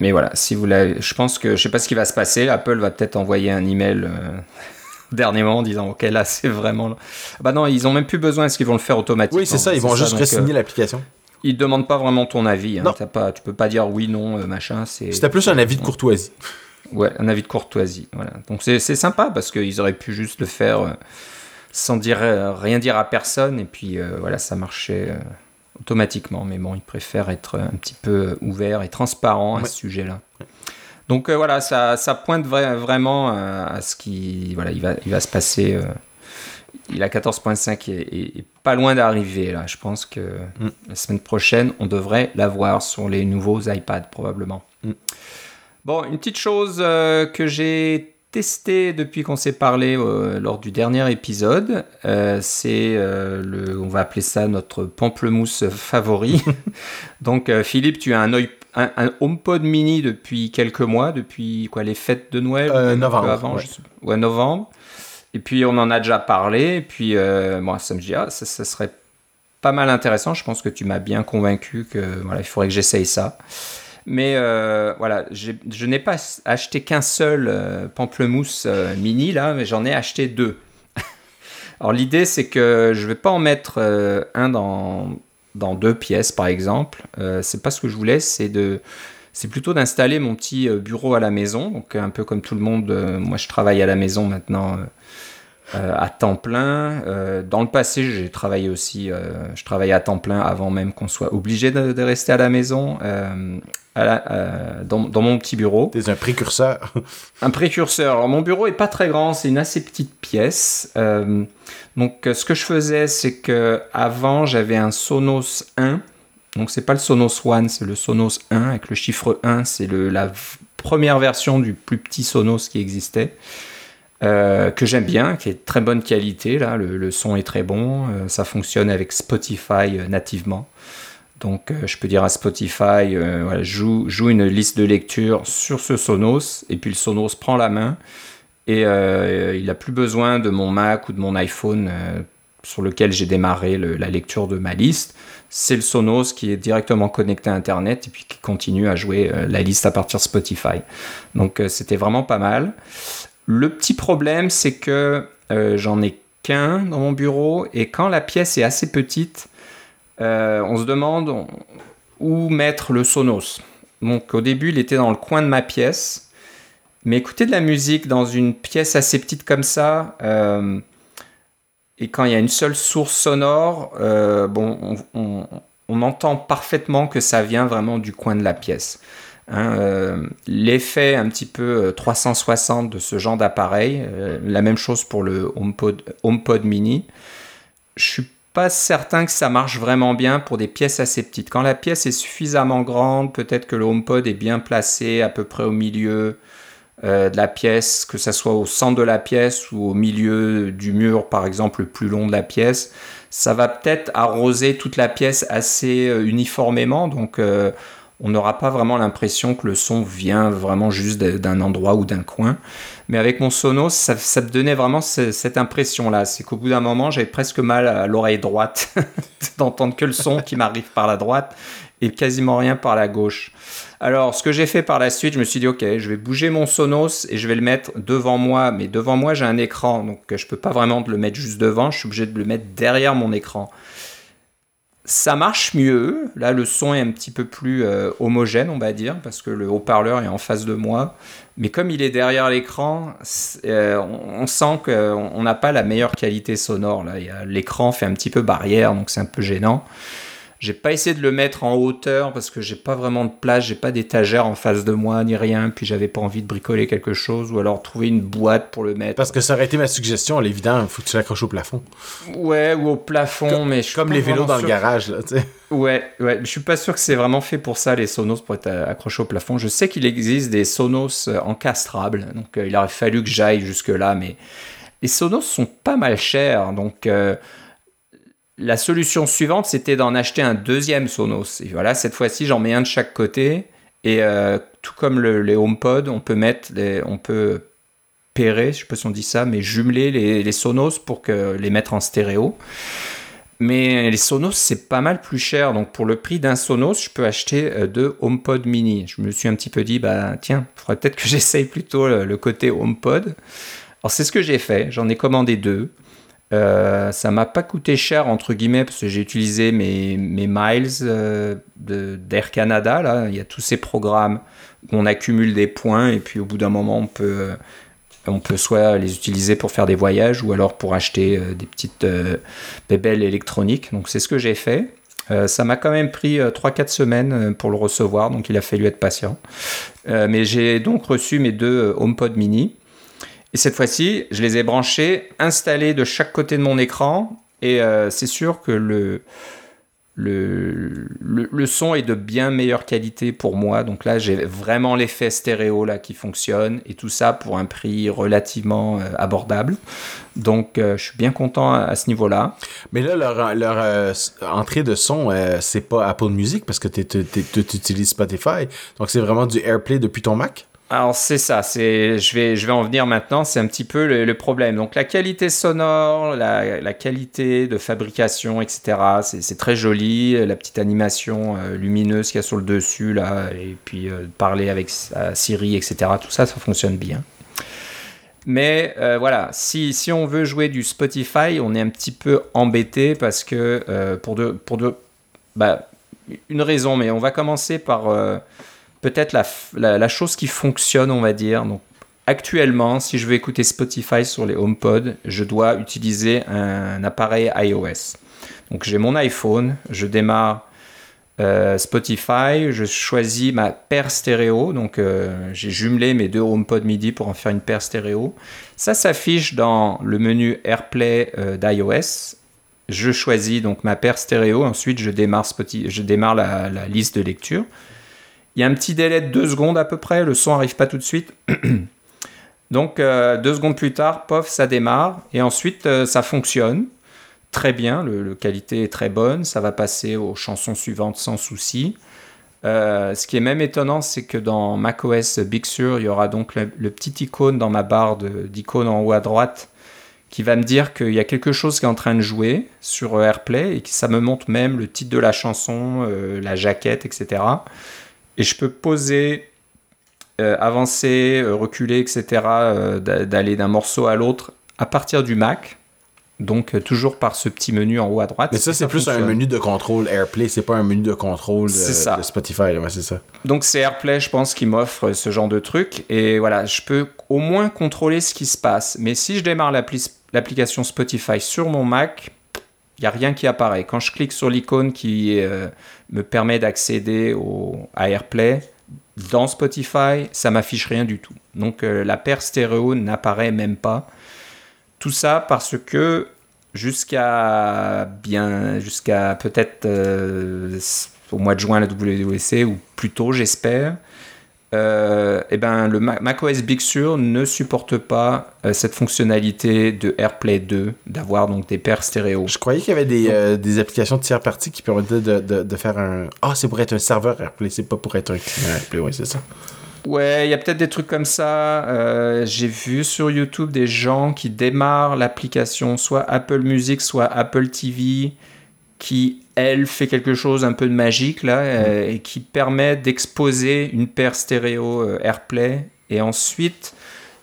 Mais voilà, si vous l'avez, je pense que je sais pas ce qui va se passer. Apple va peut-être envoyer un email euh, dernièrement en disant ok là c'est vraiment. Bah non, ils ont même plus besoin. Est-ce qu'ils vont le faire automatiquement? Oui, c'est ça. Ils vont juste re-signer euh, l'application. Ils demandent pas vraiment ton avis. Hein. Non. pas, tu peux pas dire oui, non, euh, machin. C'est. C'était plus un avis de courtoisie. Ouais, un avis de courtoisie. Voilà. Donc c'est sympa parce qu'ils auraient pu juste le faire sans dire rien dire à personne et puis voilà, ça marchait automatiquement. Mais bon, il préfère être un petit peu ouvert et transparent à ce sujet-là. Donc euh, voilà, ça, ça pointe vraiment euh, à ce qui voilà, il va, il va se passer. Euh, il a 14.5 et, pas loin d'arriver là. Je pense que mm. la semaine prochaine, on devrait l'avoir sur les nouveaux iPads probablement. Mm. Bon, une petite chose que j'ai testé depuis qu'on s'est parlé euh, lors du dernier épisode. Euh, c'est euh, le, on va appeler ça notre pamplemousse favori. Donc Philippe, tu as un, un, HomePod mini depuis quelques mois, depuis quoi les fêtes de Noël Novembre. Avant, ouais. novembre. Et puis on en a déjà parlé. Et puis moi, ça me dit ah, ça, ça, serait pas mal intéressant. Je pense que tu m'as bien convaincu que voilà, il faudrait que j'essaye ça. Mais euh, voilà, je n'ai pas acheté qu'un seul euh, pamplemousse euh, mini là, mais j'en ai acheté deux. Alors l'idée c'est que je vais pas en mettre un dans, dans deux pièces par exemple. c'est pas ce que je voulais, c'est de c'est plutôt d'installer mon petit bureau à la maison. Donc un peu comme tout le monde, moi je travaille à la maison maintenant à temps plein. dans le passé, j'ai travaillé aussi, je travaillais à temps plein avant même qu'on soit obligé de, de, rester à la maison. Euh, dans, mon petit bureau. C'est un précurseur. un précurseur. Alors mon bureau est pas très grand, c'est une assez petite pièce. Euh, donc ce que je faisais, c'est que avant j'avais un Sonos 1. Donc c'est pas le Sonos One, c'est le Sonos 1 avec le chiffre 1. C'est la première version du plus petit Sonos qui existait. Euh, que j'aime bien, qui est de très bonne qualité. Là, le, son est très bon. ça fonctionne avec Spotify nativement. Donc, euh, je peux dire à Spotify, euh, joue, joue, une liste de lecture sur ce Sonos, et puis le Sonos prend la main, et euh, il n'a plus besoin de mon Mac ou de mon iPhone sur lequel j'ai démarré la lecture de ma liste. C'est le Sonos qui est directement connecté à Internet et puis qui continue à jouer la liste à partir de Spotify. Donc, c'était vraiment pas mal. Le petit problème, c'est que j'en ai qu'un dans mon bureau, et quand la pièce est assez petite, euh, on se demande où mettre le Sonos. Donc au début, il était dans le coin de ma pièce. Mais écouter de la musique dans une pièce assez petite comme ça, euh, et quand il y a une seule source sonore, euh, on, entend parfaitement que ça vient vraiment du coin de la pièce. Hein, l'effet un petit peu 360 de ce genre d'appareil, la même chose pour le HomePod, mini. Je suis pas certain que ça marche vraiment bien pour des pièces assez petites. Quand la pièce est suffisamment grande, peut-être que le HomePod est bien placé à peu près au milieu euh, de la pièce, que ça soit au centre de la pièce ou au milieu du mur, par exemple, le plus long de la pièce, ça va peut-être arroser toute la pièce assez euh, uniformément. Donc, euh, on n'aura pas vraiment l'impression que le son vient vraiment juste d'un endroit ou d'un coin. Mais avec mon Sonos, ça, me donnait vraiment cette impression-là. C'est qu'au bout d'un moment, j'avais presque mal à l'oreille droite d'entendre que le son qui m'arrive par la droite et quasiment rien par la gauche. Alors, ce que j'ai fait par la suite, je me suis dit, ok, je vais bouger mon Sonos et je vais le mettre devant moi. Mais devant moi, j'ai un écran, donc je peux pas vraiment le mettre juste devant. Je suis obligé de le mettre derrière mon écran ça marche mieux. Là, le son est un petit peu plus euh, homogène, on va dire, parce que le haut-parleur est en face de moi. Mais comme il est derrière l'écran, euh, on, sent qu'on n'a pas la meilleure qualité sonore. Là, l'écran fait un petit peu barrière, donc c'est un peu gênant. J'ai pas essayé de le mettre en hauteur parce que j'ai pas vraiment de place, j'ai pas d'étagère en face de moi ni rien, puis j'avais pas envie de bricoler quelque chose ou alors trouver une boîte pour le mettre. Parce que ça aurait été ma suggestion, l'évident, il faut que tu l'accroches au plafond. Ouais, ou au plafond, mais je Comme les vélos dans le garage, là, tu sais. Ouais, ouais, je suis pas sûr que c'est vraiment fait pour ça, les Sonos, pour être accrochés au plafond. Je sais qu'il existe des Sonos euh, encastrables, donc euh, il aurait fallu que j'aille jusque-là, mais les Sonos sont pas mal chers, donc euh, la solution suivante, c'était d'en acheter un deuxième Sonos. Et voilà, cette fois-ci, j'en mets un de chaque côté. Et euh, tout comme le, les HomePod, on peut mettre, on peut pairer, je sais pas si on dit ça, mais jumeler les, Sonos pour que les mettre en stéréo. Mais les Sonos, c'est pas mal plus cher. Donc pour le prix d'un Sonos, je peux acheter euh, deux HomePod mini. Je me suis un petit peu dit, bah tiens, il faudrait peut-être que j'essaye plutôt le, côté HomePod. Alors c'est ce que j'ai fait. J'en ai commandé deux. Euh, ça m'a pas coûté cher entre guillemets parce que j'ai utilisé mes, mes miles euh, d'Air Canada. Là, il y a tous ces programmes où on accumule des points et puis au bout d'un moment on peut on peut soit les utiliser pour faire des voyages ou alors pour acheter euh, des petites bébelles électroniques. Donc c'est ce que j'ai fait. ça m'a quand même pris 3-4 semaines pour le recevoir, donc il a fallu être patient. mais j'ai donc reçu mes deux HomePod mini. Et cette fois-ci, je les ai branchés, installés de chaque côté de mon écran. Et euh, c'est sûr que le, le, le, son est de bien meilleure qualité pour moi. Donc là, j'ai vraiment l'effet stéréo là qui fonctionne et tout ça pour un prix relativement euh, abordable. Donc euh, je suis bien content à, ce niveau-là. Mais là, leur, entrée de son, c'est pas Apple Music parce que tu utilises Spotify. Donc c'est vraiment du AirPlay depuis ton Mac? Alors c'est ça, c'est, je, vais, je vais en venir maintenant, c'est un petit peu le, problème. Donc la qualité sonore, la, qualité de fabrication, etc., c'est, très joli, la petite animation euh, lumineuse qu'il y a sur le dessus, là, et puis euh, parler avec Siri, etc., tout ça, ça fonctionne bien. Mais euh, voilà, si, si, on veut jouer du Spotify, on est un petit peu embêté parce que pour deux, pour deux, bah, une raison, mais on va commencer par peut-être la, chose qui fonctionne, on va dire. Donc, actuellement, si je veux écouter Spotify sur les HomePod, je dois utiliser un, appareil iOS. Donc, j'ai mon iPhone, je démarre euh, Spotify, je choisis ma paire stéréo. Donc, euh, j'ai jumelé mes deux HomePod MIDI pour en faire une paire stéréo. Ça s'affiche dans le menu AirPlay euh, d'iOS. Je choisis donc ma paire stéréo. Ensuite, je démarre, Spotify, je démarre la, la liste de lecture. Il y a un petit délai de deux secondes à peu près, le son n'arrive pas tout de suite. Donc euh, deux secondes plus tard, pof, ça démarre et ensuite euh, ça fonctionne très bien, le, qualité est très bonne, ça va passer aux chansons suivantes sans souci. Euh, ce qui est même étonnant, c'est que dans macOS Big Sur, il y aura donc le, petit icône dans ma barre d'icônes en haut à droite qui va me dire qu'il y a quelque chose qui est en train de jouer sur AirPlay et que ça me montre même le titre de la chanson, la jaquette, etc et je peux poser, euh, avancer, euh, reculer, etc., euh, d'aller d'un morceau à l'autre à partir du Mac. Donc toujours par ce petit menu en haut à droite. Mais ça, c'est plus un menu de contrôle AirPlay, c'est pas un menu de contrôle de, de Spotify, c'est ça. Donc c'est AirPlay, je pense, qui m'offre ce genre de truc. Et voilà, je peux au moins contrôler ce qui se passe. Mais si je démarre l'application Spotify sur mon Mac, il n'y a rien qui apparaît. Quand je clique sur l'icône qui euh, me permet d'accéder à AirPlay, dans Spotify, ça m'affiche rien du tout. Donc euh, la paire stéréo n'apparaît même pas. Tout ça parce que jusqu'à bien jusqu'à peut-être euh, au mois de juin la WWC ou plus tôt j'espère, euh, eh ben, le macOS Big Sur ne supporte pas euh, cette fonctionnalité de AirPlay 2, d'avoir donc des paires stéréo. Je croyais qu'il y avait des, euh, des applications de tiers parties qui permettaient de, de, de faire un. Ah, c'est pour être un serveur AirPlay, c'est pas pour être un client AirPlay, ouais, c'est ça. Ouais, il y a peut-être des trucs comme ça. J'ai vu sur YouTube des gens qui démarrent l'application soit Apple Music, soit Apple TV, qui elle fait quelque chose un peu de magique là euh, et qui permet d'exposer une paire stéréo euh, AirPlay et ensuite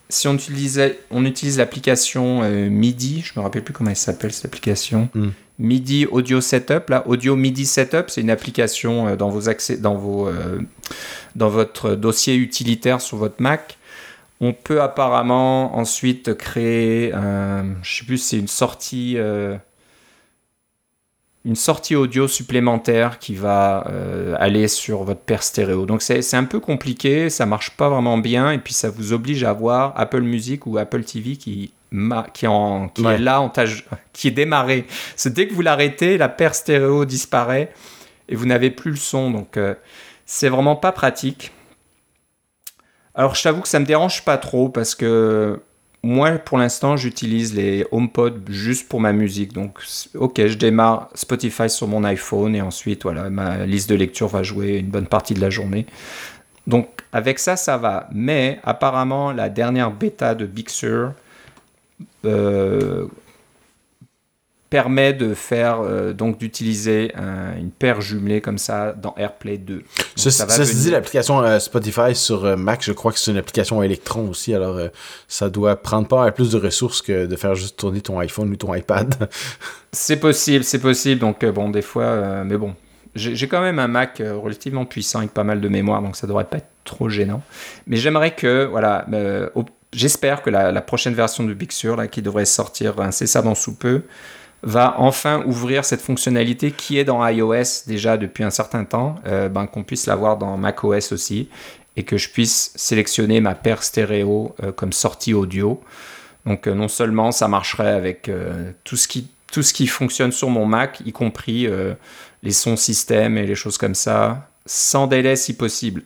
si on utilise, on utilise l'application euh, MIDI, je me rappelle plus comment elle s'appelle cette application, hmm. MIDI Audio Setup, là, Audio MIDI Setup, c'est une application dans vos accès, dans vos, dans votre dossier utilitaire sur votre Mac. On peut apparemment ensuite créer, je sais plus, c'est une sortie une sortie audio supplémentaire qui va euh, aller sur votre paire stéréo. Donc c'est un peu compliqué, ça marche pas vraiment bien, et puis ça vous oblige à avoir Apple Music ou Apple TV qui, qui, en, qui est là, en qui est démarré. C'est dès que vous l'arrêtez, la paire stéréo disparaît et vous n'avez plus le son. Donc euh, c'est vraiment pas pratique. Alors je t'avoue que ça me dérange pas trop parce que moi, pour l'instant, j'utilise les HomePod juste pour ma musique. Donc, ok, je démarre Spotify sur mon iPhone et ensuite, voilà, ma liste de lecture va jouer une bonne partie de la journée. Donc, avec ça, ça va. Mais apparemment, la dernière bêta de Big Sur euh, permet de faire euh, donc d'utiliser une paire jumelée comme ça dans AirPlay 2. ça, se dit l'application euh, Spotify sur euh, Mac, je crois que c'est une application Electron aussi, alors ça doit prendre pas plus de ressources que de faire juste tourner ton iPhone ou ton iPad. c'est possible, c'est possible. Donc bon, des fois, mais bon, j'ai quand même un Mac relativement puissant avec pas mal de mémoire, donc ça devrait pas être trop gênant. Mais j'aimerais que, voilà, j'espère que la, la, prochaine version de Big Sur, là, qui devrait sortir incessamment sous peu, va enfin ouvrir cette fonctionnalité qui est dans iOS déjà depuis un certain temps, euh, ben, qu'on puisse l'avoir dans macOS aussi, et que je puisse sélectionner ma paire stéréo euh, comme sortie audio. Donc euh, non seulement ça marcherait avec tout, ce qui, tout ce qui fonctionne sur mon Mac, y compris les sons système et les choses comme ça, sans délai si possible.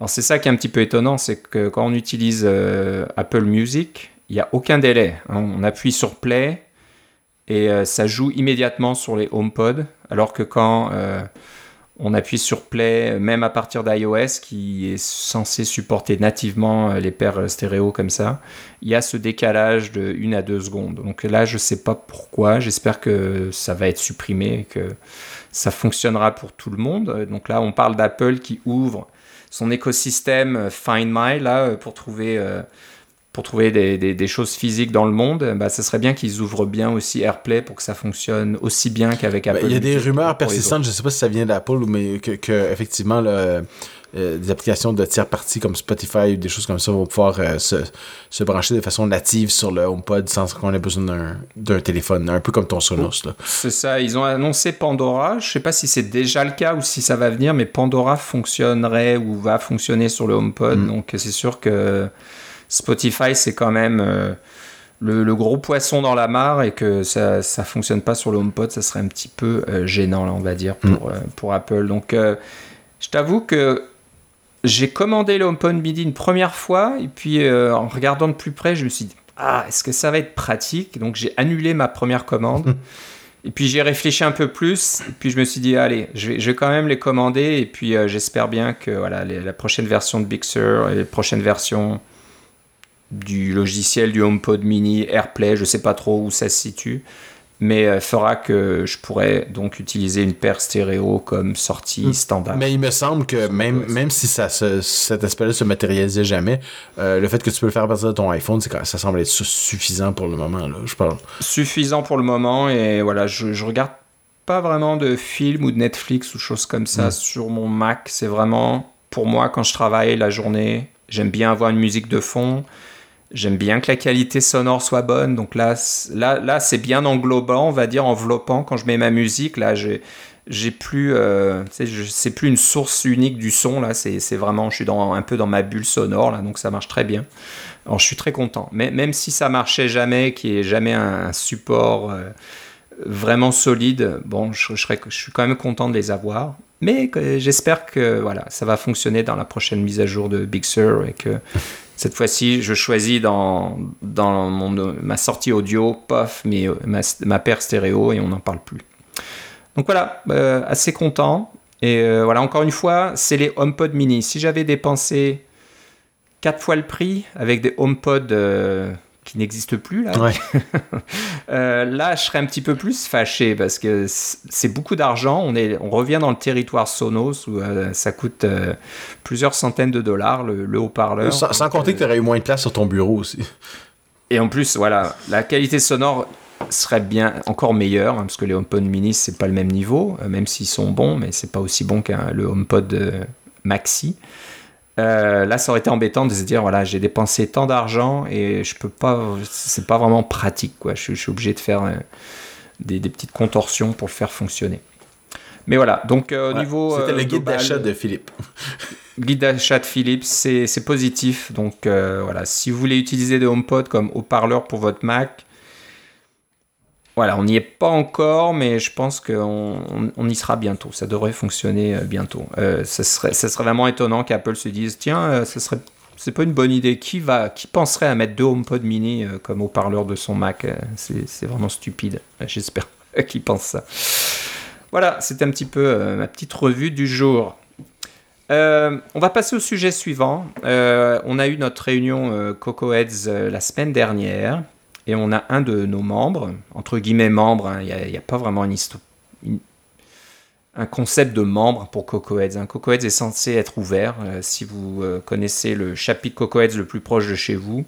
Alors c'est ça qui est un petit peu étonnant, c'est que quand on utilise Apple Music, il n'y a aucun délai. Hein. On appuie sur Play, et euh, ça joue immédiatement sur les HomePod, alors que quand euh, on appuie sur Play, même à partir d'iOS, qui est censé supporter nativement euh, les paires stéréo comme ça, il y a ce décalage de 1 à 2 secondes. Donc là, je ne sais pas pourquoi, j'espère que ça va être supprimé que ça fonctionnera pour tout le monde. Donc là, on parle d'Apple qui ouvre son écosystème Find My là, pour trouver pour trouver des, choses physiques dans le monde, bah, ce serait bien qu'ils ouvrent bien aussi AirPlay pour que ça fonctionne aussi bien qu'avec Apple. Il y a des rumeurs persistantes, je ne sais pas si ça vient d'Apple, mais que, que effectivement, euh, des applications de tiers parties comme Spotify ou des choses comme ça vont pouvoir euh, se, brancher de façon native sur le HomePod sans qu'on ait besoin d'un téléphone, un peu comme ton Sonos. C'est ça, ils ont annoncé Pandora. Je ne sais pas si c'est déjà le cas ou si ça va venir, mais Pandora fonctionnerait ou va fonctionner sur le HomePod. Mm. Donc c'est sûr que Spotify, c'est quand même euh, le, gros poisson dans la mare et que ça ne fonctionne pas sur le HomePod, ça serait un petit peu euh, gênant, là, on va dire, pour, mm. euh, pour Apple. Donc, je t'avoue que j'ai commandé le HomePod midi une première fois et puis en regardant de plus près, je me suis dit, ah, est-ce que ça va être pratique? Donc, j'ai annulé ma première commande. Et puis j'ai réfléchi un peu plus, et puis je me suis dit, allez, je vais, quand même les commander, et puis j'espère bien que voilà, la prochaine version de Big Sur et les prochaines versions du logiciel du HomePod mini AirPlay, je ne sais pas trop où ça se situe, mais euh, fera que je pourrais donc utiliser une paire stéréo comme sortie hmm. standard. Mais il me semble que même, même si ça cet aspect-là se matérialisait jamais, euh, le fait que tu peux le faire à partir de ton iPhone, ça semble être suffisant pour le moment, là, je parle. Suffisant pour le moment, et voilà, je, je regarde pas vraiment de films ou de Netflix ou choses comme ça hmm. sur mon Mac. C'est vraiment, pour moi, quand je travaille la journée, j'aime bien avoir une musique de fond. J'aime bien que la qualité sonore soit bonne. Donc là, là, là c'est bien englobant, on va dire, enveloppant. Quand je mets ma musique, là, j'ai, j'ai plus, euh, c'est plus une source unique du son. Là, c'est, vraiment, je suis dans, un peu dans ma bulle sonore. Là, donc ça marche très bien. Alors je suis très content. Mais même si ça marchait jamais, qu'il n'y ait jamais un, support euh, vraiment solide, bon, je, je, je suis quand même content de les avoir. Mais j'espère que voilà, ça va fonctionner dans la prochaine mise à jour de Big Sur et que cette fois-ci, je choisis dans, dans mon, ma sortie audio, pof, euh, ma, paire stéréo et on n'en parle plus. Donc voilà, euh, assez content. Et euh, voilà, encore une fois, c'est les HomePod mini. Si j'avais dépensé 4 fois le prix avec des HomePod qui n'existe plus là. Euh, là, je serais un petit peu plus fâché parce que c'est beaucoup d'argent. On, est, on revient dans le territoire Sonos où euh, ça coûte euh, plusieurs centaines de dollars le, haut-parleur. Sans, compter que tu aurais eu moins de place sur ton bureau aussi. Et en plus, voilà, la qualité sonore serait bien encore meilleure hein, parce que les HomePod mini c'est pas le même niveau, même s'ils sont bons, mais c'est pas aussi bon qu'un le HomePod Maxi. Euh, là, ça aurait été embêtant de se dire voilà, j'ai dépensé tant d'argent et je peux pas, c'est pas vraiment pratique quoi. Je, suis obligé de faire des, petites contorsions pour le faire fonctionner. Mais voilà, donc au niveau. C'était le guide d'achat de Philippe. guide d'achat de Philips, c'est positif. Donc voilà, si vous voulez utiliser des HomePod comme haut-parleur pour votre Mac, voilà, on n'y est pas encore, mais je pense qu'on on, y sera bientôt. Ça devrait fonctionner euh, bientôt. Euh, ça, serait, ça serait vraiment étonnant qu'Apple se dise tiens, euh, ce serait c'est pas une bonne idée. Qui va, qui penserait à mettre deux HomePod mini comme haut-parleur de son Mac C'est vraiment stupide. J'espère qu'il pense ça. Voilà, c'était un petit peu ma petite revue du jour. on va passer au sujet suivant. on a eu notre réunion Coco Heads la semaine dernière. Et on a un de nos membres, entre guillemets membres, hein, il n'y a, pas vraiment un concept de membre pour CocoHeads. Un CocoHeads est censé être ouvert. Euh, si vous euh, connaissez le chapitre CocoHeads le plus proche de chez vous,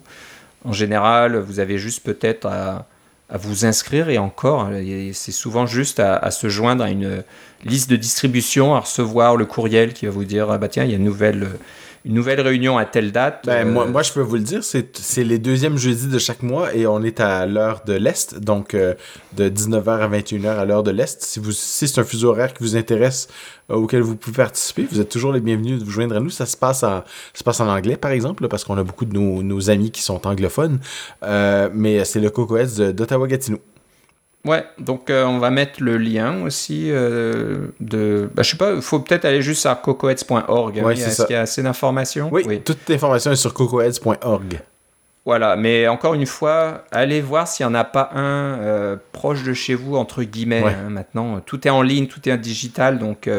en général, vous avez juste peut-être à, vous inscrire et encore, hein, c'est souvent juste à, se joindre à une liste de distribution, à recevoir le courriel qui va vous dire ah bah tiens, il y a une nouvelle une nouvelle réunion à telle date. Ben, moi, euh, moi, je peux vous le dire, c'est les deuxièmes jeudis de chaque mois et on est à l'heure de l'Est, donc euh, de 19h à 21h à l'heure de l'Est. Si, vous, si c'est un fuseau horaire qui vous intéresse, euh, auquel vous pouvez participer, vous êtes toujours les bienvenus de vous joindre à nous. Ça se passe en, ça se passe en anglais, par exemple, parce qu'on a beaucoup de nos, nos, amis qui sont anglophones. mais c'est le CocoEds d'Ottawa-Gatineau. Ouais, donc euh, on va mettre le lien aussi euh, de. Bah, je sais pas, il faut peut-être aller juste sur cocoheads.org. Ouais, Est-ce qu'il y a assez d'informations? Oui, toute l'information est sur cocoheads.org. Voilà, mais encore une fois, allez voir s'il n'y en a pas un euh, proche de chez vous, entre guillemets. Hein, maintenant, tout est en ligne, tout est digital, donc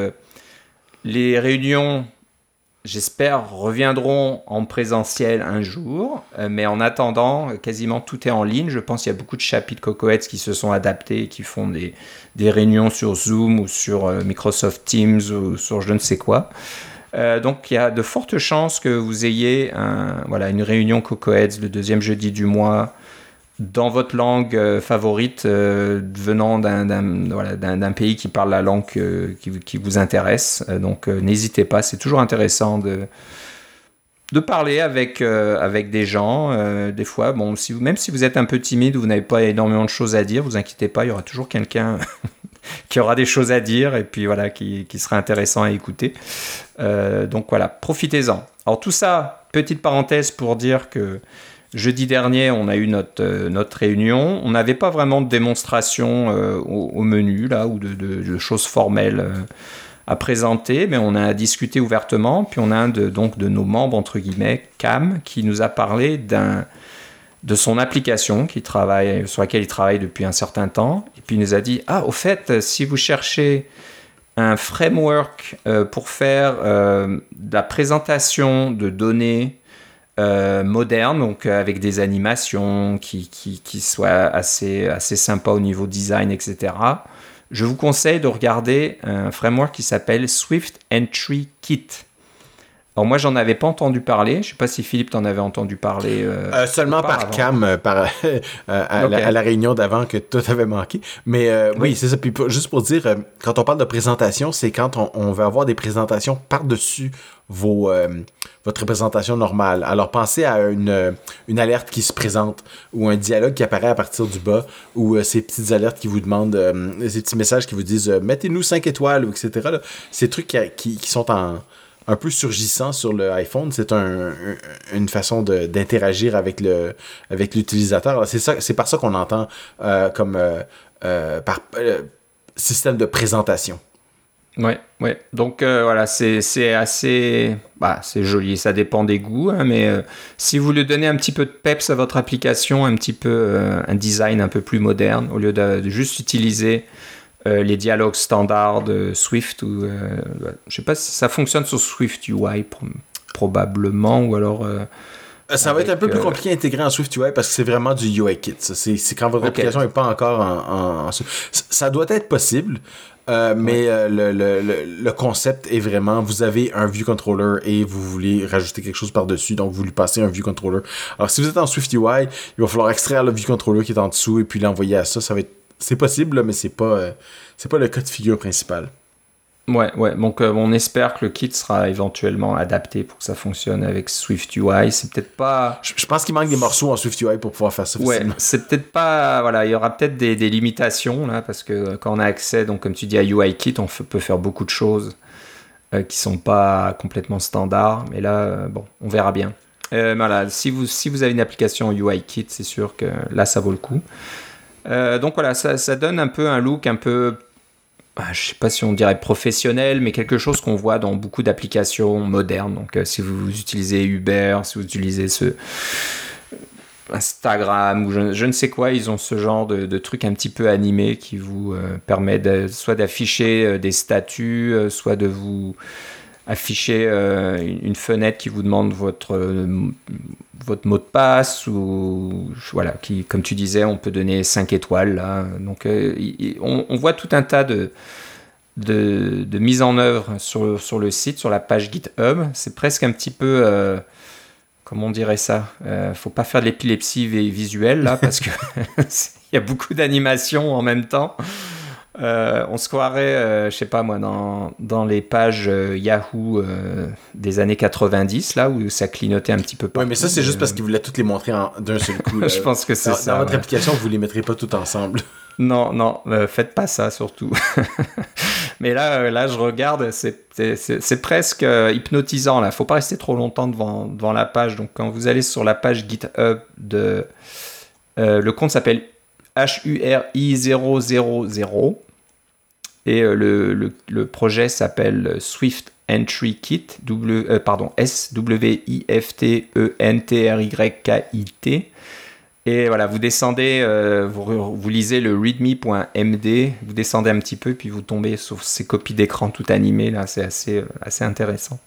les réunions j'espère, reviendront en présentiel un jour. Euh, mais en attendant, quasiment tout est en ligne. Je pense qu'il y a beaucoup de chapitres Cocoheads qui se sont adaptés, qui font des, réunions sur Zoom ou sur euh, Microsoft Teams ou sur je ne sais quoi. Euh, donc il y a de fortes chances que vous ayez voilà, une réunion Cocoheads le deuxième jeudi du mois dans votre langue euh, favorite euh, venant d'un pays qui parle la langue qui, vous intéresse. Euh, donc n'hésitez pas, c'est toujours intéressant de, de parler avec, avec des gens. des fois, bon, même si vous êtes un peu timide ou vous n'avez pas énormément de choses à dire, vous inquiétez pas, il y aura toujours quelqu'un qui aura des choses à dire et puis voilà, qui, qui sera intéressant à écouter. donc voilà, profitez-en. Alors tout ça, petite parenthèse pour dire que Jeudi dernier, on a eu notre, euh, notre réunion. On n'avait pas vraiment de démonstration euh, au, menu, là, ou de, choses formelles euh, à présenter, mais on a discuté ouvertement. Puis on a un de, donc, de nos membres, entre guillemets, Cam, qui nous a parlé de son application qui travaille, sur laquelle il travaille depuis un certain temps. Et puis il nous a dit, ah, au fait, si vous cherchez un framework pour faire de la présentation de données euh, moderne, donc euh, avec des animations qui, qui, qui, soient assez, assez sympas au niveau design, etc. Je vous conseille de regarder un framework qui s'appelle Swift Entry Kit. Alors moi, j'en avais pas entendu parler. Je sais pas si Philippe t'en avait entendu parler. Euh, euh seulement par Cam, par, euh, à, la, réunion d'avant que tout avait manqué. Mais oui, c'est ça. Puis juste pour dire, quand on parle de présentation, c'est quand on, on, veut avoir des présentations par-dessus vos, votre présentation normale. Alors pensez à une, une alerte qui se présente ou un dialogue qui apparaît à partir du bas ou ces petites alertes qui vous demandent, ces petits messages qui vous disent mettez-nous 5 étoiles, etc. Ces trucs qui, qui sont en un peu surgissant sur le iPhone. C'est un, une façon d'interagir avec avec l'utilisateur. C'est par ça qu'on entend euh, comme euh, euh, par système de présentation. Ouais, ouais. Donc voilà, c'est assez, bah, c'est joli. Ça dépend des goûts, hein, mais si vous lui donnez un petit peu de peps à votre application, un petit peu un design un peu plus moderne, au lieu de juste utiliser euh, les dialogues standards de Swift ou euh, je sais pas si ça fonctionne sur Swift UI probablement ou alors euh, ça va être un peu plus compliqué à intégrer en Swift UI parce que c'est vraiment du UI kit. C'est quand votre application n'est pas encore en, Ça doit être possible, mais le, le, le, concept est vraiment, vous avez un view controller et vous voulez rajouter quelque chose par-dessus, donc vous lui passez un view controller. Alors si vous êtes en Swift UI, il va falloir extraire le view controller qui est en dessous et puis l'envoyer à ça. Ça va être c'est possible, mais c'est pas, euh, c'est pas le cas de figure principal. Ouais, ouais. Donc euh, on espère que le kit sera éventuellement adapté pour que ça fonctionne avec Swift UI. C'est peut-être pas. Je, pense qu'il manque des morceaux en Swift UI pour pouvoir faire ça. Ouais, c'est peut-être pas. Voilà, il y aura peut-être des, limitations là parce que quand on a accès, donc comme tu dis à UI Kit, on peut faire beaucoup de choses euh, qui sont pas complètement standards. Mais là, euh, bon, on verra bien. voilà, si vous si vous avez une application UI Kit, c'est sûr que là ça vaut le coup. donc voilà, ça, ça donne un peu un look un peu je ne sais pas si on dirait professionnel, mais quelque chose qu'on voit dans beaucoup d'applications modernes. Donc, euh, si vous utilisez Uber, si vous utilisez ce Instagram ou je, ne sais quoi, ils ont ce genre de, truc un petit peu animé qui vous euh, permet soit d'afficher euh, des statuts, soit de vous afficher une fenêtre qui vous demande votre votre mot de passe ou voilà qui comme tu disais on peut donner 5 étoiles donc euh, on, voit tout un tas de de, mise en œuvre sur, le site sur la page GitHub. C'est presque un petit peu euh, comment on dirait ça euh, faut pas faire de l'épilepsie visuelle parce que il y a beaucoup d'animations en même temps euh, on se croirait, euh, je sais pas moi, dans, dans les pages euh, Yahoo des années 90, là, où ça clignotait un petit peu partout. Oui, mais ça, c'est juste parce qu'ils voulaient toutes les montrer d'un seul coup. je pense que c'est ça. Dans votre application, vous les mettrez pas toutes ensemble. Non, non, faites pas ça surtout. mais là, là, je regarde, c'est presque hypnotisant. Là, faut pas rester trop longtemps devant, devant la page. Donc, quand vous allez sur la page GitHub de. le compte s'appelle HURI000 et euh, le, le, projet s'appelle Swift Entry Kit, w, euh, pardon, S-W-I-F-T-E-N-T-R-Y-K-I-T. Et voilà, vous descendez, euh, vous, vous, lisez le readme.md, vous descendez un petit peu, puis vous tombez sur ces copies d'écran tout animées, là, c'est assez, assez intéressant.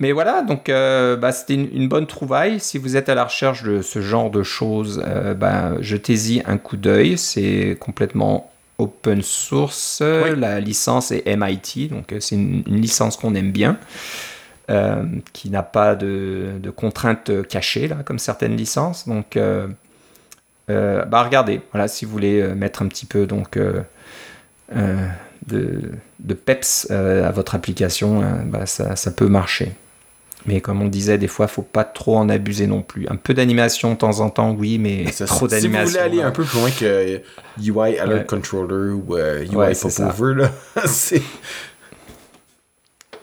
Mais voilà, donc bah, c'était une, bonne trouvaille. Si vous êtes à la recherche de ce genre de choses, bah, jetez-y un coup d'œil. C'est complètement open source. La licence est MIT, donc euh, c'est une, licence qu'on aime bien, euh, qui n'a pas de, contraintes cachées, là, comme certaines licences. Donc, euh, bah, regardez, voilà, si vous voulez mettre un petit peu donc, de, de, peps à votre application, bah, ça, ça peut marcher. Mais comme on disait, des fois, faut pas trop en abuser non plus. Un peu d'animation de temps en temps, oui, mais trop d'animation. Si vous voulez aller un peu plus loin que UI Alert Controller ou euh, UI Popover, c'est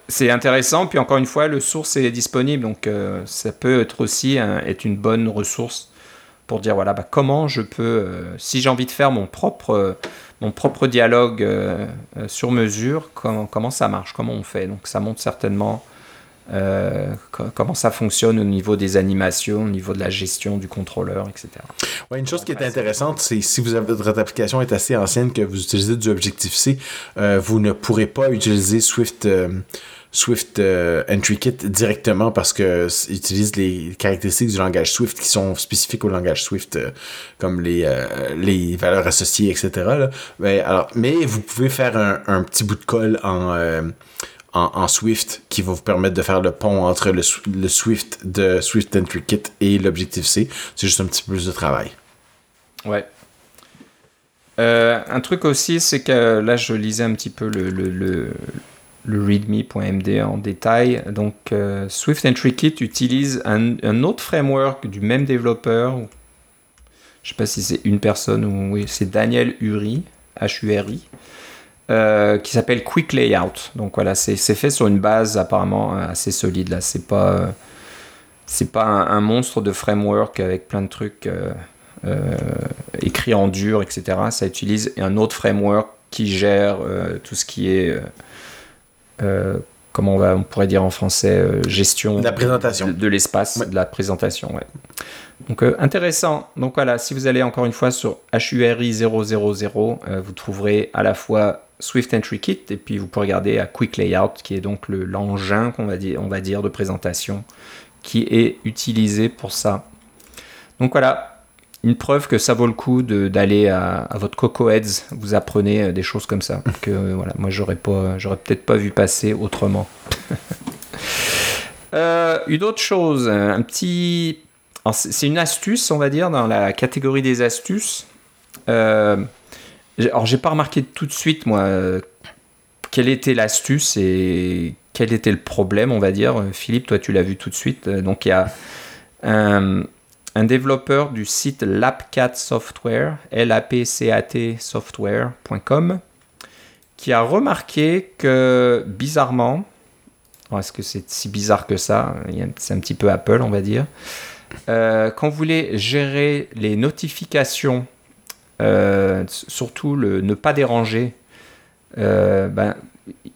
c'est intéressant. Puis encore une fois, le source est disponible, donc euh, ça peut être aussi être une bonne ressource pour dire voilà bah, comment je peux, euh, si j'ai envie de faire mon propre mon propre dialogue sur mesure, comment, comment ça marche, comment on fait. Donc ça montre certainement euh, comment ça fonctionne au niveau des animations, au niveau de la gestion du contrôleur, etc. Ouais, une chose qui est intéressante, c'est si vous avez, votre application est assez ancienne que vous utilisez du Objective-C, euh, vous ne pourrez pas utiliser Swift, euh, Swift Entry Kit directement parce que utilise les caractéristiques du langage Swift qui sont spécifiques au langage Swift, comme les, les valeurs associées, etc. Mais, alors, mais vous pouvez faire un, un petit bout de colle en en, Swift qui va vous permettre de faire le pont entre le, Swift de Swift Entry Kit et l'Objective-C. C'est juste un petit peu plus de travail. Ouais. Euh, un truc aussi, c'est que là, je lisais un petit peu le, le, le, readme.md en détail. Donc, euh, Swift Entry Kit utilise un, un, autre framework du même développeur. Je sais pas si c'est une personne ou oui, c'est Daniel Uri, H-U-R-I. Euh, qui s'appelle Quick Layout. Donc voilà, c'est fait sur une base apparemment assez solide. Là, c'est pas c'est pas un, monstre de framework avec plein de trucs euh, euh, écrits en dur, etc. Ça utilise un autre framework qui gère tout ce qui est comment on, va, on pourrait dire en français gestion de la présentation de, l'espace, de la présentation. Ouais. Donc intéressant. Donc voilà, si vous allez encore une fois sur HURI 000, vous trouverez à la fois Swift Entry Kit et puis vous pouvez regarder à Quick Layout qui est donc l'engin qu'on va dire, on va dire de présentation qui est utilisé pour ça. Donc voilà, une preuve que ça vaut le coup d'aller à, votre Coco Heads, vous apprenez euh, des choses comme ça que euh, voilà, moi j'aurais peut-être pas vu passer autrement. euh, une autre chose, un petit, c'est une astuce on va dire dans la catégorie des astuces. Alors, j'ai pas remarqué tout de suite, moi, quelle était l'astuce et quel était le problème, on va dire Philippe, toi tu l'as vu tout de suite. Donc il y a un, développeur du site Lapcat Software, l a p c a t software.com, qui a remarqué que bizarrement, est-ce que c'est si bizarre que ça? C'est un petit peu Apple, on va dire. Euh, quand vous voulez gérer les notifications, euh, surtout le ne pas déranger, euh, ben,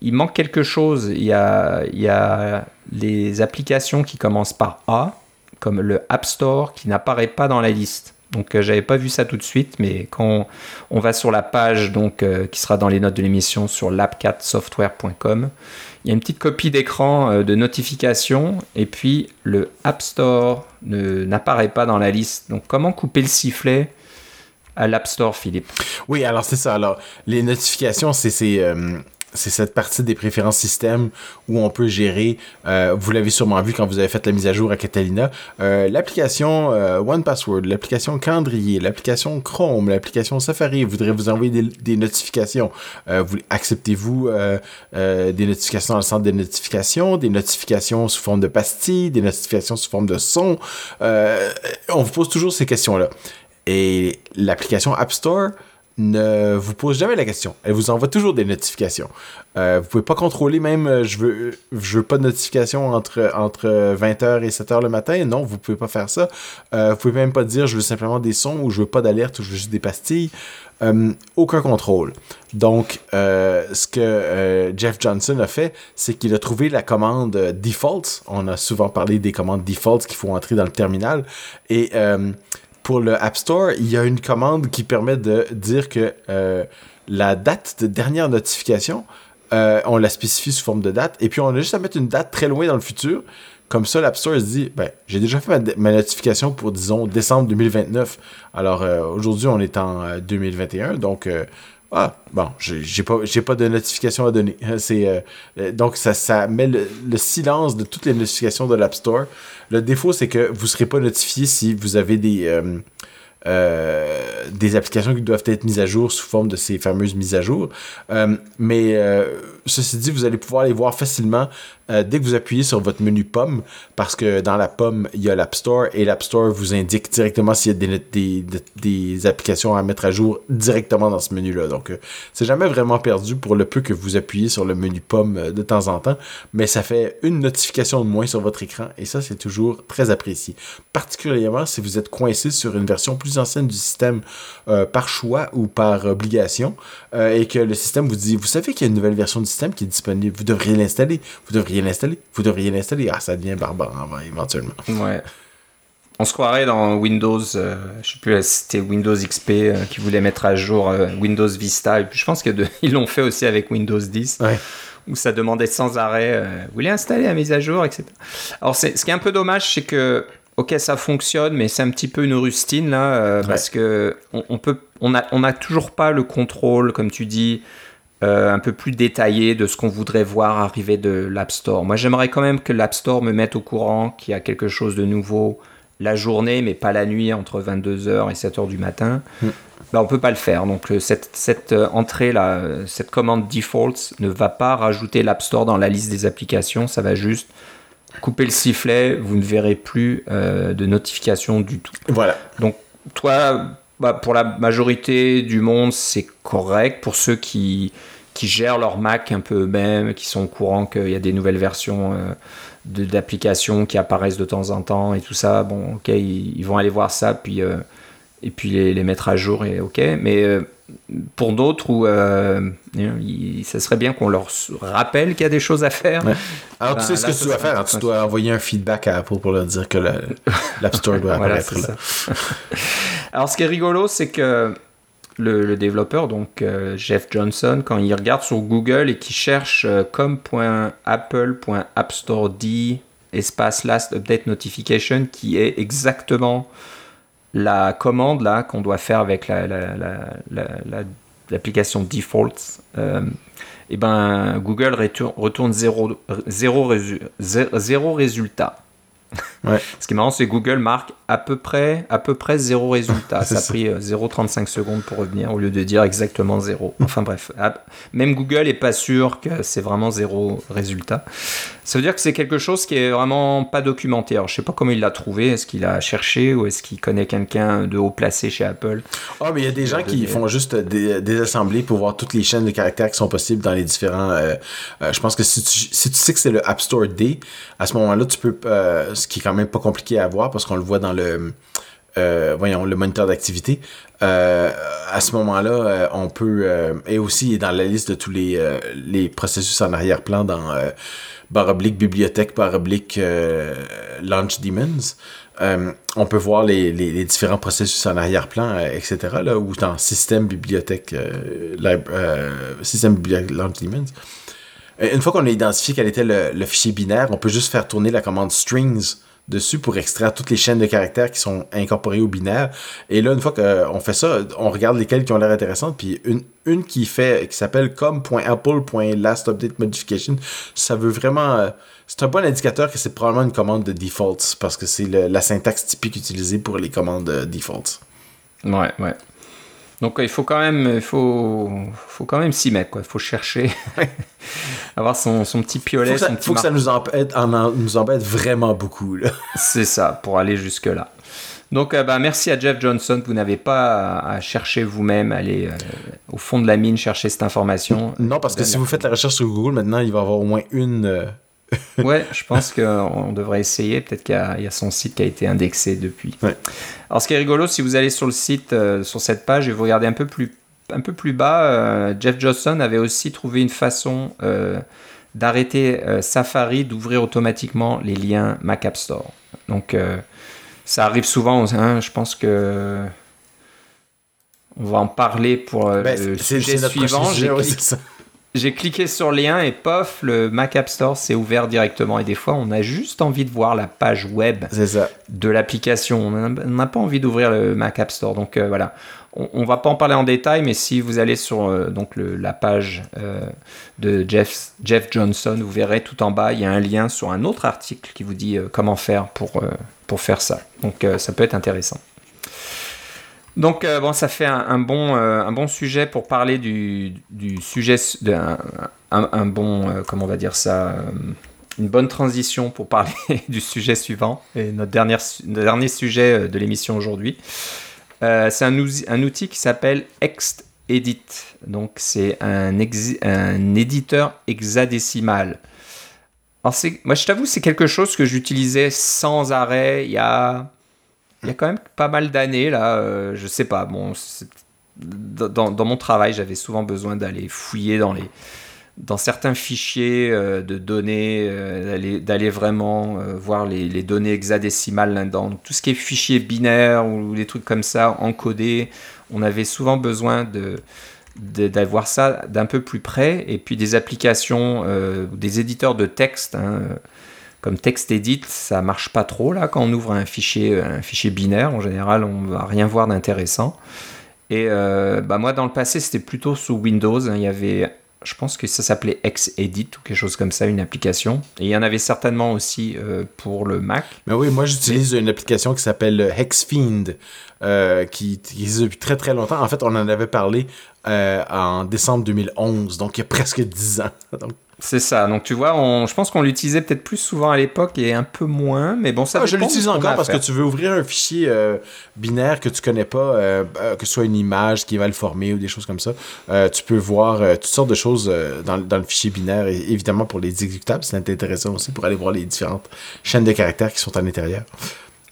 il manque quelque chose. Il y, a, il y a les applications qui commencent par A, comme le App Store, qui n'apparaît pas dans la liste. Donc j'avais pas vu ça tout de suite, mais quand on va sur la page donc qui sera dans les notes de l'émission sur lapcatsoftware.com, il y a une petite copie d'écran euh, de notification et puis le App Store n'apparaît pas dans la liste. Donc comment couper le sifflet? À l'App Store, Philippe Oui, alors c'est ça. Alors les notifications, c'est euh, c'est cette partie des préférences système où on peut gérer, euh, vous l'avez sûrement vu quand vous avez fait la mise à jour à Catalina, euh, l'application euh, One Password, l'application Calendrier, l'application Chrome, l'application Safari voudrait vous envoyer des, notifications. vous Acceptez-vous des notifications dans le centre des notifications, des notifications sous forme de pastilles, des notifications sous forme de son. on vous pose toujours ces questions-là. Et l'application App Store ne vous pose jamais la question. Elle vous envoie toujours des notifications. Euh, vous pouvez pas contrôler même euh, je veux je veux pas de notification entre entre 20h et 7h le matin. Non, vous pouvez pas faire ça. Euh, vous pouvez même pas dire je veux simplement des sons ou je veux pas d'alerte ou je veux juste des pastilles. Euh, aucun contrôle. Donc, ce que Jeff Johnson a fait, c'est qu'il a trouvé la commande default. On a souvent parlé des commandes default qu'il faut entrer dans le terminal. Et pour le App Store, il y a une commande qui permet de dire que euh, la date de dernière notification, euh, on la spécifie sous forme de date, et puis on a juste à mettre une date très loin dans le futur. Comme ça, l'App Store se dit, ben, j'ai déjà fait ma, notification pour, disons, décembre 2029. Alors, euh, aujourd'hui, on est en 2021, donc ah, bon, j'ai pas, pas de notification à donner. C'est, donc, ça, met le, silence de toutes les notifications de l'App Store. Le défaut, c'est que vous ne serez pas notifié si vous avez des, euh, euh, des applications qui doivent être mises à jour sous forme de ces fameuses mises à jour. Euh, mais ceci dit, vous allez pouvoir les voir facilement euh, dès que vous appuyez sur votre menu pomme, parce que dans la pomme, il y a l'App Store et l'App Store vous indique directement s'il y a des, applications à mettre à jour directement dans ce menu-là. Donc, euh, c'est jamais vraiment perdu pour le peu que vous appuyez sur le menu pomme euh, de temps en temps, mais ça fait une notification de moins sur votre écran et ça, c'est toujours très apprécié. Particulièrement si vous êtes coincé sur une version plus ancienne du système par choix ou par obligation et que le système vous dit, vous savez qu'il y a une nouvelle version du système qui est disponible, vous devriez l'installer, vous devriez l'installer. Vous devriez l'installer. Ah, ça devient barbare éventuellement. Ouais. On se croirait dans Windows, euh, je sais plus si c'était Windows XP euh, qui voulait mettre à jour euh, Windows Vista. Et puis je pense qu'ils l'ont fait aussi avec Windows 10. Où ça demandait sans arrêt, vous voulez installer la mise à jour, etc. Alors ce qui est un peu dommage, c'est que, ok, ça fonctionne, mais c'est un petit peu une rustine là, parce que on, peut, on a, on a toujours pas le contrôle, comme tu dis, euh, un peu plus détaillé de ce qu'on voudrait voir arriver de l'App Store. Moi, j'aimerais quand même que l'App Store me mette au courant qu'il y a quelque chose de nouveau la journée, mais pas la nuit, entre 22h et 7h du matin. Mm. Ben, on peut pas le faire. Donc, euh, cette, cette euh, entrée-là, cette commande default ne va pas rajouter l'App Store dans la liste des applications. Ça va juste couper le sifflet. Vous ne verrez plus de notification du tout. Voilà. Donc, toi, bah, pour la majorité du monde, c'est correct. Pour ceux qui, qui gèrent leur Mac un peu eux-mêmes, qui sont au courant qu'il y a des nouvelles versions euh, d'applications qui apparaissent de temps en temps et tout ça, bon, ok, ils, vont aller voir ça, puis, euh, et puis les, les, mettre à jour, et ok. Mais euh, pour d'autres où euh, ça serait bien qu'on leur rappelle qu'il y a des choses à faire. Alors tu ben, sais ce que tu dois faire, tu dois envoyer un feedback à Apple pour leur dire que l'App Store doit apparaître là. Alors ce qui est rigolo, c'est que le, développeur, donc euh, Jeff Johnson, quand il regarde sur Google et qu'il cherche euh, com.apple.appstore.d espace last update notification, qui est exactement la commande là qu'on doit faire avec l'application la, default, euh, et ben Google retourne zéro, zéro, zéro résultat. Ce qui est marrant, c'est que Google marque à peu près, à peu près zéro résultat. ça a pris 0,35 euh, secondes pour revenir au lieu de dire exactement zéro. Enfin bref, même Google est pas sûr que c'est vraiment zéro résultat. Ça veut dire que c'est quelque chose qui est vraiment pas documenté. Alors je sais pas comment il l'a trouvé. Est-ce qu'il a cherché ou est-ce qu'il connaît quelqu'un de haut placé chez Apple? Ah, mais il y a des gens qui font juste des, assemblées pour voir toutes les chaînes de caractères qui sont possibles dans les différents. Euh, euh, je pense que si tu, si tu sais que c'est le App Store D, à ce moment-là, tu peux. ce qui est quand même pas compliqué à voir parce qu'on le voit dans le, euh, voyons, le moniteur d'activité. Euh, à ce moment-là, euh, on peut, et aussi dans la liste de tous les, les processus en arrière-plan dans barre bibliothèque, barre oblique launch demons. on peut voir les, les, différents processus en arrière-plan, etc. Là, ou dans système bibliothèque, système bibliothèque launch demons. Une fois qu'on a identifié quel était le, le, fichier binaire, on peut juste faire tourner la commande strings dessus pour extraire toutes les chaînes de caractères qui sont incorporées au binaire. Et là, une fois qu'on fait ça, on regarde lesquelles qui ont l'air intéressantes. Puis une, qui fait, qui s'appelle com.apple.lastupdatemodification, ça veut vraiment, euh, c'est un bon indicateur que c'est probablement une commande de defaults parce que c'est la syntaxe typique utilisée pour les commandes de defaults. Ouais, ouais. Donc il faut quand même, il faut, faut quand même s'y mettre, quoi. Il faut chercher, avoir son, son, petit piolet. Il faut, que ça nous embête, nous embête vraiment beaucoup. C'est ça, pour aller jusque là. Donc euh, bah, merci à Jeff Johnson. Vous n'avez pas à, chercher vous-même, aller euh, au fond de la mine chercher cette information. Non, parce que si vous faites la recherche sur Google, maintenant il va y avoir au moins une. Ouais, je pense qu'on devrait essayer. Peut-être qu'il y, a son site qui a été indexé depuis. Alors, ce qui est rigolo, si vous allez sur le site, euh, sur cette page, et vous regardez un peu plus, un peu plus bas, euh, Jeff Johnson avait aussi trouvé une façon euh, d'arrêter Safari d'ouvrir automatiquement les liens Mac App Store. Donc, ça arrive souvent. Hein, je pense que on va en parler pour ben, le sujet suivant j'ai cliqué sur le lien et pof, le Mac App Store s'est ouvert directement. Et des fois, on a juste envie de voir la page web de l'application. On n'a pas envie d'ouvrir le Mac App Store. Donc euh, voilà, on, ne va pas en parler en détail, mais si vous allez sur euh, donc la page euh, de Jeff, Jeff Johnson, vous verrez tout en bas, il y a un lien sur un autre article qui vous dit comment faire pour, pour faire ça. Donc ça peut être intéressant. Donc, euh, bon, ça fait un, bon, euh, un bon sujet pour parler du, du sujet, d'un un, bon, euh, comment on va dire ça, une bonne transition pour parler du sujet suivant, et notre, dernière, dernier sujet de l'émission aujourd'hui. c'est un, outil qui s'appelle ExtEdit. Donc, c'est un, un éditeur hexadécimal. Alors, moi, je t'avoue, c'est quelque chose que j'utilisais sans arrêt il y a il y a quand même pas mal d'années là, euh, je sais pas. Bon, dans, mon travail, j'avais souvent besoin d'aller fouiller dans les dans certains fichiers euh, de données, euh, d'aller vraiment voir les, les, données hexadécimales là-dedans. Tout ce qui est fichier binaire ou, des trucs comme ça encodés, on avait souvent besoin de d'avoir ça d'un peu plus près et puis des applications, des éditeurs de texte. Hein, comme TextEdit, ça marche pas trop là quand on ouvre un fichier, un fichier binaire. En général, on va rien voir d'intéressant. Et euh, bah moi, dans le passé, c'était plutôt sous Windows. Hein. Il y avait, je pense que ça s'appelait XEdit ou quelque chose comme ça, une application. Et il y en avait certainement aussi euh, pour le Mac. Mais oui, moi, j'utilise une application qui s'appelle Hexfiend, euh, qui, qui existe depuis très très longtemps. En fait, on en avait parlé en décembre 2011, donc il y a presque 10 ans. donc c'est ça. Donc tu vois, je pense qu'on l'utilisait peut-être plus souvent à l'époque et un peu moins, mais bon, ça. Ah, je l'utilise encore parce que tu veux ouvrir un fichier euh, binaire que tu connais pas, euh, euh, que ce soit une image qui va le former ou des choses comme ça. tu peux voir toutes sortes de choses dans, le fichier binaire et évidemment pour les exécutables, c'est intéressant aussi pour aller voir les différentes chaînes de caractères qui sont à l'intérieur.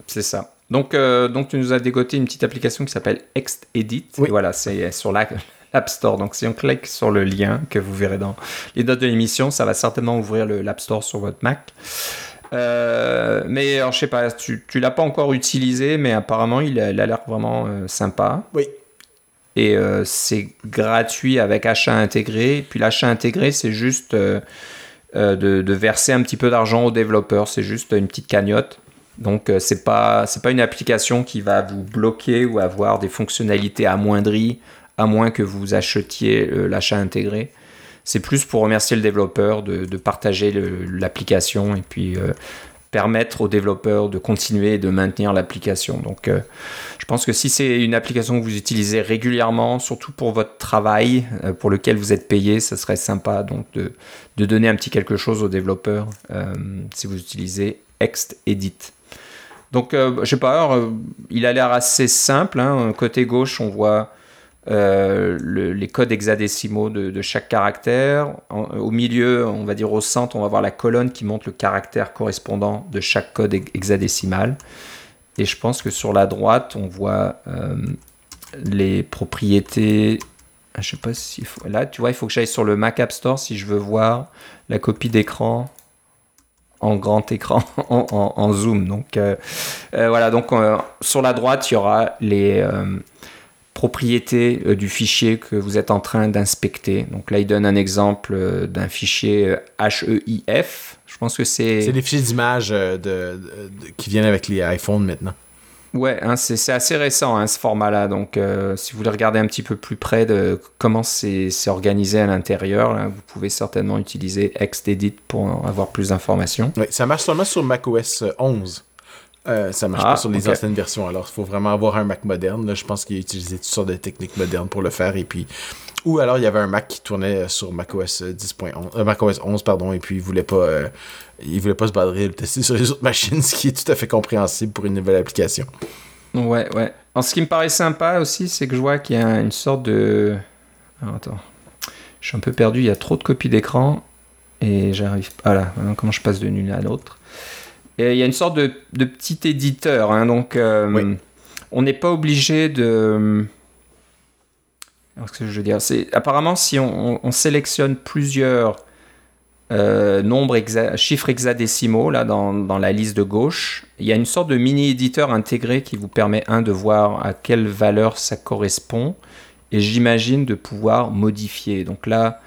C'est ça. Donc, donc tu nous as dégoté une petite application qui s'appelle ExtEdit. Oui. voilà, c'est sur la, App Store. Donc si on clique sur le lien que vous verrez dans les notes de l'émission, ça va certainement ouvrir l'App Store sur votre Mac. Euh, mais alors, je sais pas, tu, tu l'as pas encore utilisé, mais apparemment il a l'air vraiment euh, sympa. Oui. Et euh, c'est gratuit avec achat intégré. Puis l'achat intégré, c'est juste de, de, verser un petit peu d'argent aux développeurs. C'est juste une petite cagnotte. Donc c'est pas c'est pas une application qui va vous bloquer ou avoir des fonctionnalités amoindries à moins que vous achetiez euh, l'achat intégré. C'est plus pour remercier le développeur de, partager l'application et puis euh, permettre aux développeurs de continuer et de maintenir l'application. Donc, euh, je pense que si c'est une application que vous utilisez régulièrement, surtout pour votre travail, pour lequel vous êtes payé, ça serait sympa donc de, donner un petit quelque chose aux développeurs si vous utilisez ExtEdit. Donc, je sais pas, il a l'air assez simple. Hein. Côté gauche, on voit euh, les codes hexadécimaux de, chaque caractère. au milieu, on va dire au centre, on va voir la colonne qui montre le caractère correspondant de chaque code hexadécimal. Et je pense que sur la droite, on voit euh, les propriétés. Ah, je sais pas si là, tu vois, il faut que j'aille sur le Mac App Store si je veux voir la copie d'écran en grand écran, en, zoom. Donc euh, voilà, donc sur la droite, il y aura les propriété euh, du fichier que vous êtes en train d'inspecter. Donc là, il donne un exemple euh, d'un fichier HEIF. Euh, Je pense que c'est... C'est des fichiers d'images qui viennent avec les iPhones maintenant. Ouais, hein, c'est assez récent hein, ce format-là. Donc, si vous voulez regarder un petit peu plus près de comment c'est organisé à l'intérieur, vous pouvez certainement utiliser XEdit pour avoir plus d'informations. Ça marche seulement sur macOS 11. Euh, ça marche pas ah, sur les anciennes versions. Alors, il faut vraiment avoir un Mac moderne. Là, je pense qu'il a utilisé toutes sortes de techniques modernes pour le faire. Et puis, ou alors il y avait un Mac qui tournait sur macOS 10.11, euh, macOS 11 pardon, et puis il voulait pas, euh, il voulait pas se badrer le tester sur les autres machines, ce qui est tout à fait compréhensible pour une nouvelle application. Ouais, ouais. En ce qui me paraît sympa aussi, c'est que je vois qu'il y a une sorte de, attends, je suis un peu perdu. Il y a trop de copies d'écran et j'arrive. Voilà, comment je passe d'une à l'autre? Il y a une sorte de, petit éditeur. Hein, donc, euh, on n'est pas obligé de. ce que je veux dire? C'est apparemment si on, sélectionne plusieurs euh, nombres chiffres hexadécimaux là dans, dans, la liste de gauche, il y a une sorte de mini éditeur intégré qui vous permet un de voir à quelle valeur ça correspond et j'imagine de pouvoir modifier. Donc là,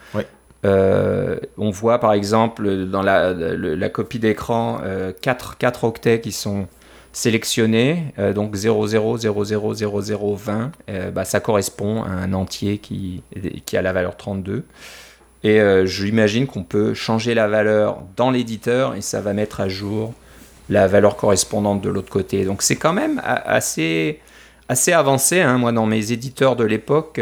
euh, on voit par exemple dans la, copie d'écran 4, euh, octets qui sont sélectionnés, euh, donc 00000020, bah, ça correspond à un entier qui, qui a la valeur 32. Et j'imagine qu'on peut changer la valeur dans l'éditeur et ça va mettre à jour la valeur correspondante de l'autre côté. Donc c'est quand même assez, assez avancé. Hein. Moi, dans mes éditeurs de l'époque,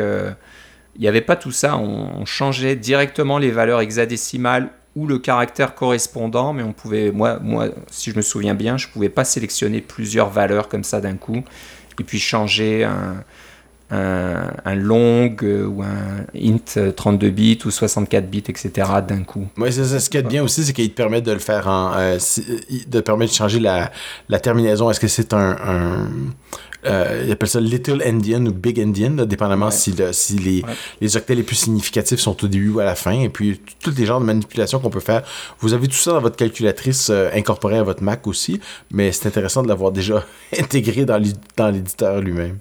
il n'y avait pas tout ça. On, changeait directement les valeurs hexadécimales ou le caractère correspondant, mais on pouvait, moi, moi, si je me souviens bien, je ne pouvais pas sélectionner plusieurs valeurs comme ça d'un coup, et puis changer un, un, long euh, ou un int 32 bits ou 64 bits, etc. d'un coup. Oui, ce qui est bien aussi, c'est qu'il te permet de le faire en. Euh, de permet de changer la terminaison. Est-ce que c'est un, euh, il appelle ça Little Endian ou Big Endian, dépendamment si, si les, les, octets les plus significatifs sont au début ou à la fin. Et puis, tous les genres de manipulations qu'on peut faire. Vous avez tout ça dans votre calculatrice euh, incorporée à votre Mac aussi, mais c'est intéressant de l'avoir déjà intégré dans l'éditeur lui-même.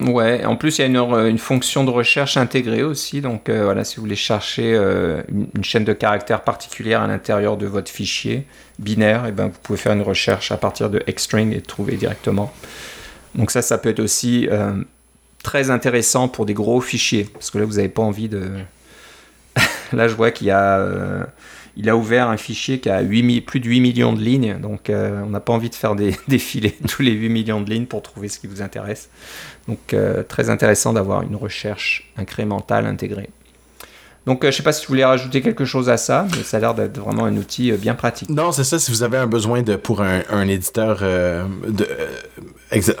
Ouais, en plus il y a une, une, fonction de recherche intégrée aussi, donc euh, voilà, si vous voulez chercher une, une, chaîne de caractères particulière à l'intérieur de votre fichier binaire, et eh ben, vous pouvez faire une recherche à partir de Xstring et trouver directement. Donc ça, ça peut être aussi euh, très intéressant pour des gros fichiers, parce que là, vous n'avez pas envie de... là, je vois qu'il a, euh, a ouvert un fichier qui a 8, plus de 8 millions de lignes, donc euh, on n'a pas envie de faire des, défiler tous les 8 millions de lignes pour trouver ce qui vous intéresse. Donc très intéressant d'avoir une recherche incrémentale intégrée. Donc, euh, je ne sais pas si vous voulez rajouter quelque chose à ça, mais ça a l'air d'être vraiment un outil euh, bien pratique. Non, c'est ça. Si vous avez un besoin de pour un, un éditeur euh, de,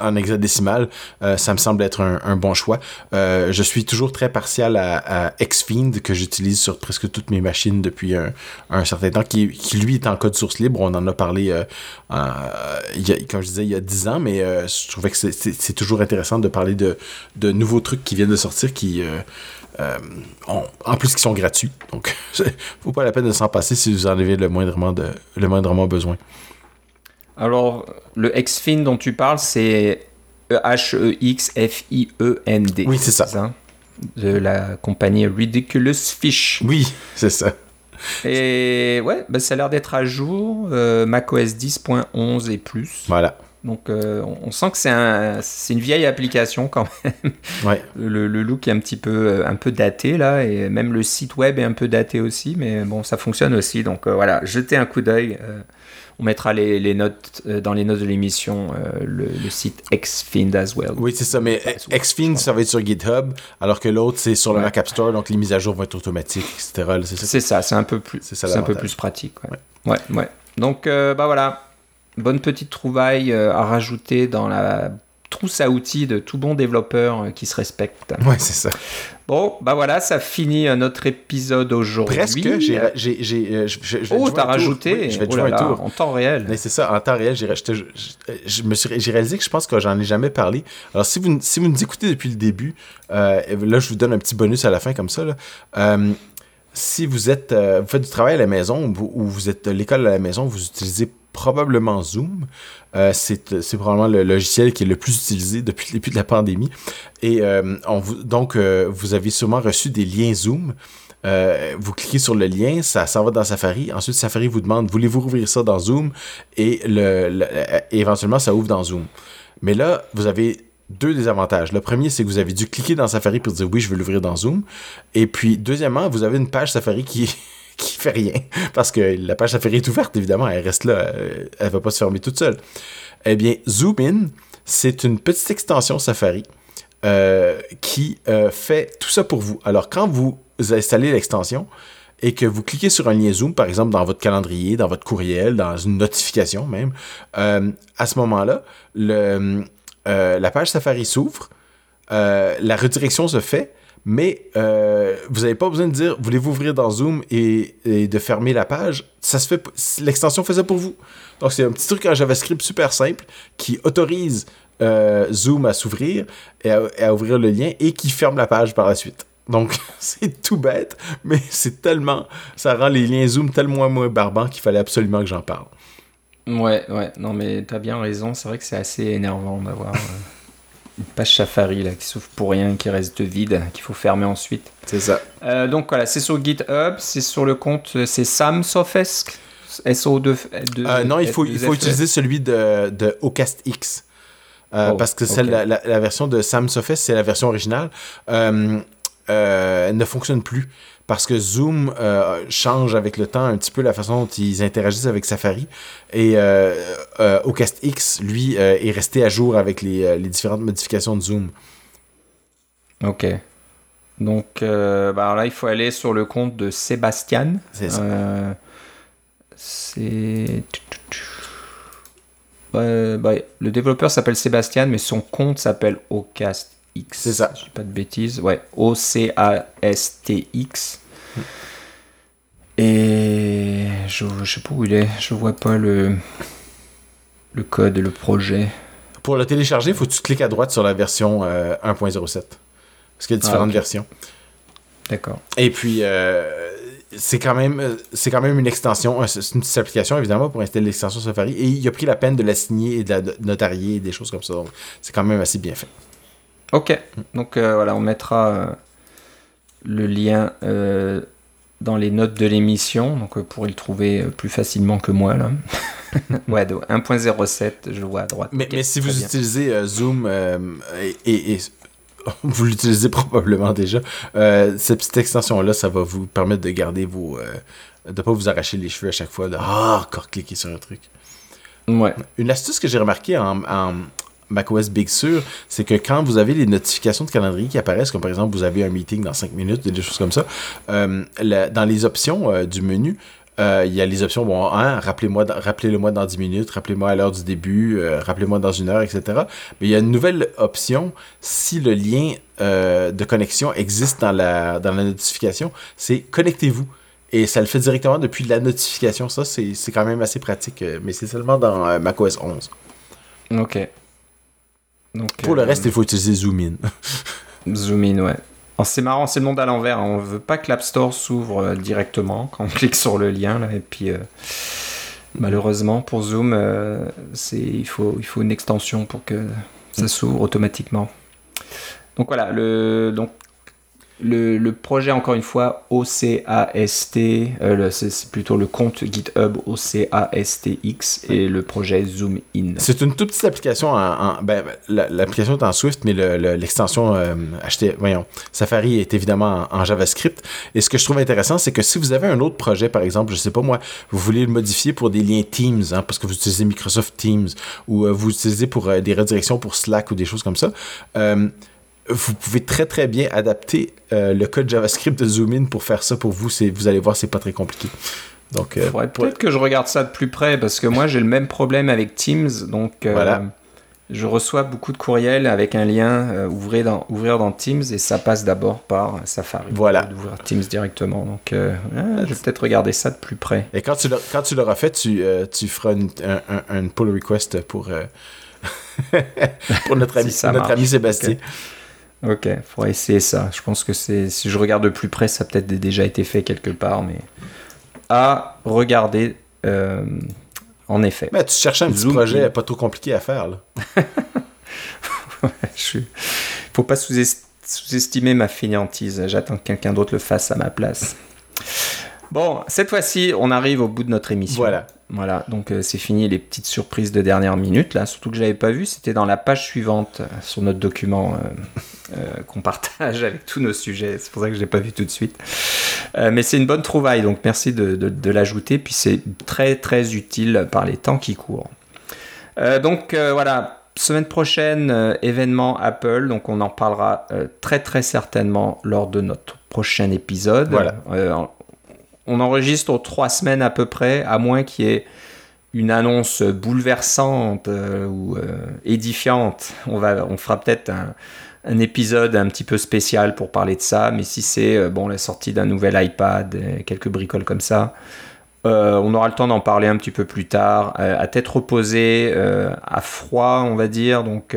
en hexadécimal, ça me semble être un, bon choix. je suis toujours très partial à, Xfiend que j'utilise sur presque toutes mes machines depuis un, certain temps, qui, lui est en code source libre. On en a parlé, il y a, comme je disais, il y a 10 ans, mais je trouvais que c'est toujours intéressant de parler de, de nouveaux trucs qui viennent de sortir qui euh, en plus, qui sont gratuits. Donc, faut pas la peine de s'en passer si vous en avez le moindrement, de, le moindrement besoin. Alors, le Xfin dont tu parles, c'est H-E-X-F-I-E-N-D. Oui, c'est ça. De la compagnie Ridiculous Fish. Oui, c'est ça. Et ouais, bah, ça a l'air d'être à jour. Euh, macOS 10.11 et plus. Voilà. Donc on, sent que c'est un, une vieille application quand même. Ouais. Le, le, look est un petit peu, un peu daté là, et même le site web est un peu daté aussi, mais bon, ça fonctionne aussi. Donc voilà, jetez un coup d'œil. On mettra les, notes euh, dans les notes de l'émission, euh, le, site Xfind as well. Oui, c'est ça, mais Xfind, ça va être sur GitHub, alors que l'autre, c'est sur le Mac App Store, donc les mises à jour vont être automatiques, etc. C'est ça, c'est un peu plus, c'est un peu plus pratique. Ouais, ouais. Donc, euh, bah voilà, bonne petite trouvaille à rajouter dans la trousse à outils de tout bon développeur qui se respecte. Ouais, c'est ça. Bon, bah voilà, ça finit euh, notre épisode aujourd'hui. Presque, j'ai... Euh, oh, t'as rajouté Je vais te oh un tour. En temps réel. Mais c'est ça, en temps réel, j'ai réalisé que je pense que j'en ai jamais parlé. Alors, si vous, si vous nous écoutez depuis le début, euh, là, je vous donne un petit bonus à la fin comme ça. si vous êtes vous faites du travail à la maison ou vous êtes de l'école à la maison, vous utilisez probablement Zoom. Euh, c'est probablement le logiciel qui est le plus utilisé depuis le début de la pandémie. Et euh, donc, euh, vous avez sûrement reçu des liens Zoom. vous cliquez sur le lien, ça s'en va dans Safari. Ensuite, Safari vous demande voulez-vous ouvrir ça dans Zoom? Et le, éventuellement, ça ouvre dans Zoom. Mais là, vous avez deux désavantages. Le premier, c'est que vous avez dû cliquer dans Safari pour dire oui, je veux l'ouvrir dans Zoom. Et puis, deuxièmement, vous avez une page Safari qui, qui fait rien. Parce que la page Safari est ouverte, évidemment, elle reste là, euh, elle va pas se fermer toute seule. Eh bien, Zoom In, c'est une petite extension Safari euh, qui euh, fait tout ça pour vous. Alors, quand vous installez l'extension et que vous cliquez sur un lien Zoom, par exemple dans votre calendrier, dans votre courriel, dans une notification même, à ce moment-là, la page Safari s'ouvre, la redirection se fait, mais euh, vous n'avez pas besoin de dire voulez-vous ouvrir dans Zoom et, de fermer la page? Ça se fait, l'extension fait ça pour vous. Donc c'est un petit truc en JavaScript super simple qui autorise euh, Zoom à s'ouvrir et à, ouvrir le lien et qui ferme la page par la suite. Donc c'est tout bête, mais c'est tellement, ça rend les liens Zoom tellement moins barbants qu'il fallait absolument que j'en parle. Ouais, ouais, non mais t'as bien raison. C'est vrai que c'est assez énervant d'avoir. Une page Safari là, qui s'ouvre pour rien, qui reste vide, qu'il faut fermer ensuite. C'est ça. Euh, donc voilà, c'est sur GitHub, c'est sur le compte, c'est Sam Sofesk. SO2. Euh, non, il faut, il faut utiliser celui de, de OcastX. Euh, oh, parce que celle, la, la, version de Sam Sofesk, c'est la version originale, euh, ne fonctionne plus parce que Zoom euh, change avec le temps un petit peu la façon dont ils interagissent avec Safari. Et euh, euh Ocast X, lui, euh, est resté à jour avec les, différentes modifications de Zoom. Ok. Donc bah là, il faut aller sur le compte de Sébastien. C'est ça. C'est. Bah, le développeur s'appelle Sébastien, mais son compte s'appelle Ocast X. C'est ça. Je pas de bêtises. Ouais, O-C-A-S-T-X. Et je, je sais pas où il est. Je vois pas le, le code, le projet. Pour le télécharger, il faut que tu cliques à droite sur la version 1.07. Euh, parce qu'il y a différentes ah, versions. D'accord. Et puis, euh, c'est quand même c'est quand même une extension, c'est une petite application évidemment pour installer l'extension Safari. Et il a pris la peine de la signer et de la notarier et des choses comme ça. Donc, c'est quand même assez bien fait. Ok, donc euh, voilà, on mettra euh, le lien euh, dans les notes de l'émission, donc vous pourrez le trouver plus facilement que moi là. ouais, 1.07, je vois à droite. Mais, si vous utilisez Zoom et, vous l'utilisez probablement déjà, cette petite extension-là, ça va vous permettre de garder vos. de ne pas vous arracher les cheveux à chaque fois, de ah, encore cliquer sur un truc. Ouais. Une astuce que j'ai remarqué en, macOS Big Sur, c'est que quand vous avez les notifications de calendrier qui apparaissent, comme par exemple vous avez un meeting dans 5 minutes, des choses comme ça, euh, dans les options euh, du menu, euh, il y a les options, bon, hein, rappelez-moi, rappelez-le moi dans 10 minutes, rappelez-moi à l'heure du début, rappelez-moi dans une heure, etc. Mais il y a une nouvelle option, si le lien de connexion existe dans la, dans la notification, c'est connectez-vous. Et ça le fait directement depuis la notification. Ça, c'est quand même assez pratique, mais c'est seulement dans macOS 11. Ok. Pour le euh, reste, il faut utiliser Zoom In. Zoom In, ouais. C'est marrant, c'est le monde à l'envers. Hein. On veut pas que l'App Store s'ouvre euh, directement quand on clique sur le lien. Là, et puis, euh, malheureusement, pour Zoom, il, faut, il faut une extension pour que ça s'ouvre automatiquement. Donc voilà, le, donc, le, projet, encore une fois, OCAST, euh, c'est plutôt le compte GitHub OCASTX et le projet Zoom In. C'est une toute petite application. En, ben, l'application est en Swift, mais l'extension euh, voyons, Safari est évidemment en, JavaScript. Et ce que je trouve intéressant, c'est que si vous avez un autre projet, par exemple, je sais pas moi, vous voulez le modifier pour des liens Teams, hein, parce que vous utilisez Microsoft Teams, ou euh, vous utilisez pour des redirections pour Slack ou des choses comme ça vous pouvez très très bien adapter euh, le code JavaScript de Zoomin pour faire ça pour vous. Vous allez voir, c'est pas très compliqué. Donc, euh, peut-être que je regarde ça de plus près parce que moi j'ai le même problème avec Teams. Donc, euh, voilà. je reçois beaucoup de courriels avec un lien ouvrir, dans, ouvrir dans Teams et ça passe d'abord par Safari. Voilà. D'ouvrir Teams directement. Donc, ah, je vais peut-être regarder ça de plus près. Et quand tu, quand tu l'auras fait, tu, tu feras une, un, pull request pour, pour notre ami, notre ami Sébastien. Ok, il faudrait essayer ça. Je pense que c'est, si je regarde de plus près, ça a peut-être déjà été fait quelque part, mais à regarder, euh, en effet. Mais tu cherches un petit projet pas trop compliqué à faire, là. je Faut pas sous-estimer ma fainéantise. J'attends que quelqu'un d'autre le fasse à ma place. Bon, cette fois-ci, on arrive au bout de notre émission. Voilà. Voilà, donc euh, c'est fini les petites surprises de dernière minute, là, surtout que je n'avais pas vu, c'était dans la page suivante euh, sur notre document euh, qu'on partage avec tous nos sujets, c'est pour ça que je l'ai pas vu tout de suite. mais c'est une bonne trouvaille, donc merci de, de, l'ajouter, puis c'est très très utile par les temps qui courent. donc voilà, semaine prochaine, événement Apple, donc on en parlera très très certainement lors de notre prochain épisode. Voilà on enregistre aux trois semaines à peu près, à moins qu'il y ait une annonce bouleversante euh, ou euh, édifiante. On, va, on fera peut-être un, épisode un petit peu spécial pour parler de ça, mais si c'est euh, bon la sortie d'un nouvel iPad, quelques bricoles comme ça, on aura le temps d'en parler un petit peu plus tard, à tête reposée, à froid, on va dire. Donc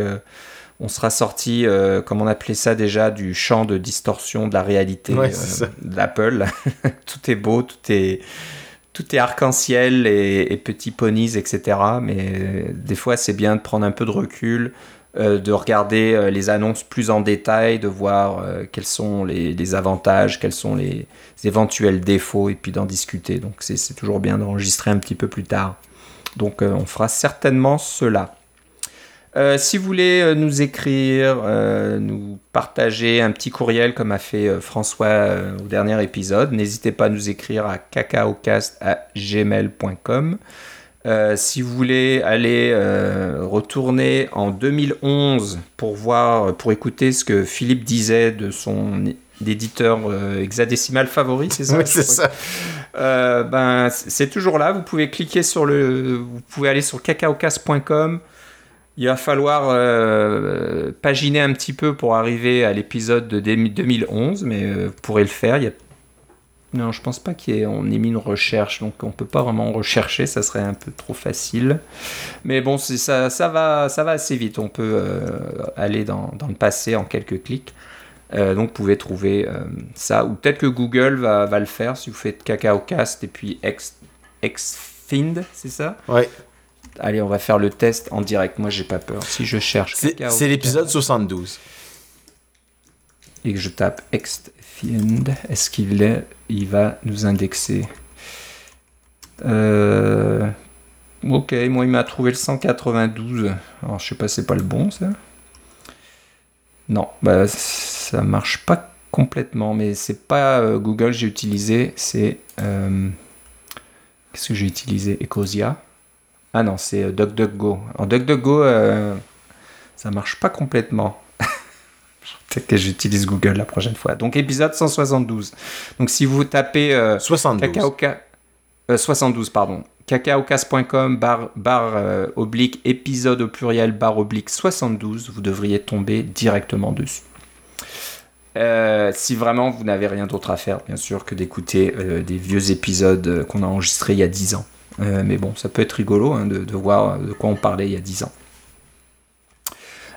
on sera sorti, euh, comme on appelait ça déjà, du champ de distorsion de la réalité euh, d'Apple. tout est beau, tout est, tout est arc-en-ciel et, petits ponies, etc. Mais des fois, c'est bien de prendre un peu de recul, euh, de regarder les annonces plus en détail, de voir quels sont les, avantages, quels sont les, éventuels défauts, et puis d'en discuter. Donc c'est toujours bien d'enregistrer un petit peu plus tard. Donc on fera certainement cela. Euh, si vous voulez euh, nous écrire, euh, nous partager un petit courriel comme a fait François au dernier épisode, n'hésitez pas à nous écrire à cacaocast.gmail.com. si vous voulez aller retourner en 2011 pour voir, pour écouter ce que Philippe disait de son éditeur hexadécimal favori, c'est ça Oui, c'est ça. ben, c'est toujours là. Vous pouvez cliquer sur le, vous pouvez aller sur cacaocast.com il va falloir euh, paginer un petit peu pour arriver à l'épisode de 2011, mais euh, vous pourrez le faire. Non, je pense pas qu'on ait... mis une recherche, donc on peut pas vraiment rechercher, ça serait un peu trop facile. Mais bon, ça, va, assez vite, on peut euh, aller dans, le passé en quelques clics. donc vous pouvez trouver ça, ou peut-être que Google va, va, le faire si vous faites CacaoCast et puis Xfind, c'est ça? Ouais. Allez, on va faire le test en direct. Moi, j'ai pas peur. Si je cherche. C'est l'épisode 72. Et que je tape Extfiend, est-ce qu'il est, il va nous indexer? Euh, Ok, moi, il m'a trouvé le 192. Alors, je sais pas, c'est pas le bon, ça Non, bah, ça marche pas complètement, mais c'est pas euh, Google j'ai utilisé, c'est. Euh, qu'est-ce que j'ai utilisé? Ecosia. Ah non, c'est euh, DuckDuckGo. En DuckDuckGo, euh, ça marche pas complètement. Peut-être que j'utilise Google la prochaine fois. Donc épisode 172. Donc si vous tapez euh, 72. 72 euh, pardon. cacaocas.com bar, bar oblique épisode au pluriel bar oblique 72, vous devriez tomber directement dessus. si vraiment vous n'avez rien d'autre à faire, bien sûr, que d'écouter des vieux épisodes qu'on a enregistrés il y a 10 ans. Euh, mais bon, ça peut être rigolo hein, de, voir de quoi on parlait il y a 10 ans.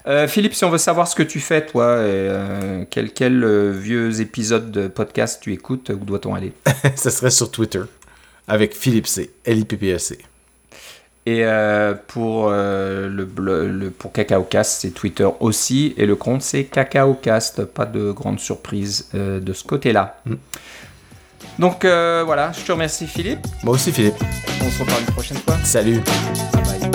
Euh, Philippe, si on veut savoir ce que tu fais, toi, euh, quel, quel vieux épisode de podcast tu écoutes, où doit-on aller? Ça serait sur Twitter, avec Philippe C, L-I-P-P-E-C. Et euh, pour, euh, le, le, pour CacaoCast, c'est Twitter aussi. Et le compte, c'est CacaoCast. Pas de grande surprise de ce côté-là. Mm. Donc voilà, je te remercie Philippe. Moi aussi Philippe. On se reparle une prochaine fois. Salut. Bye bye.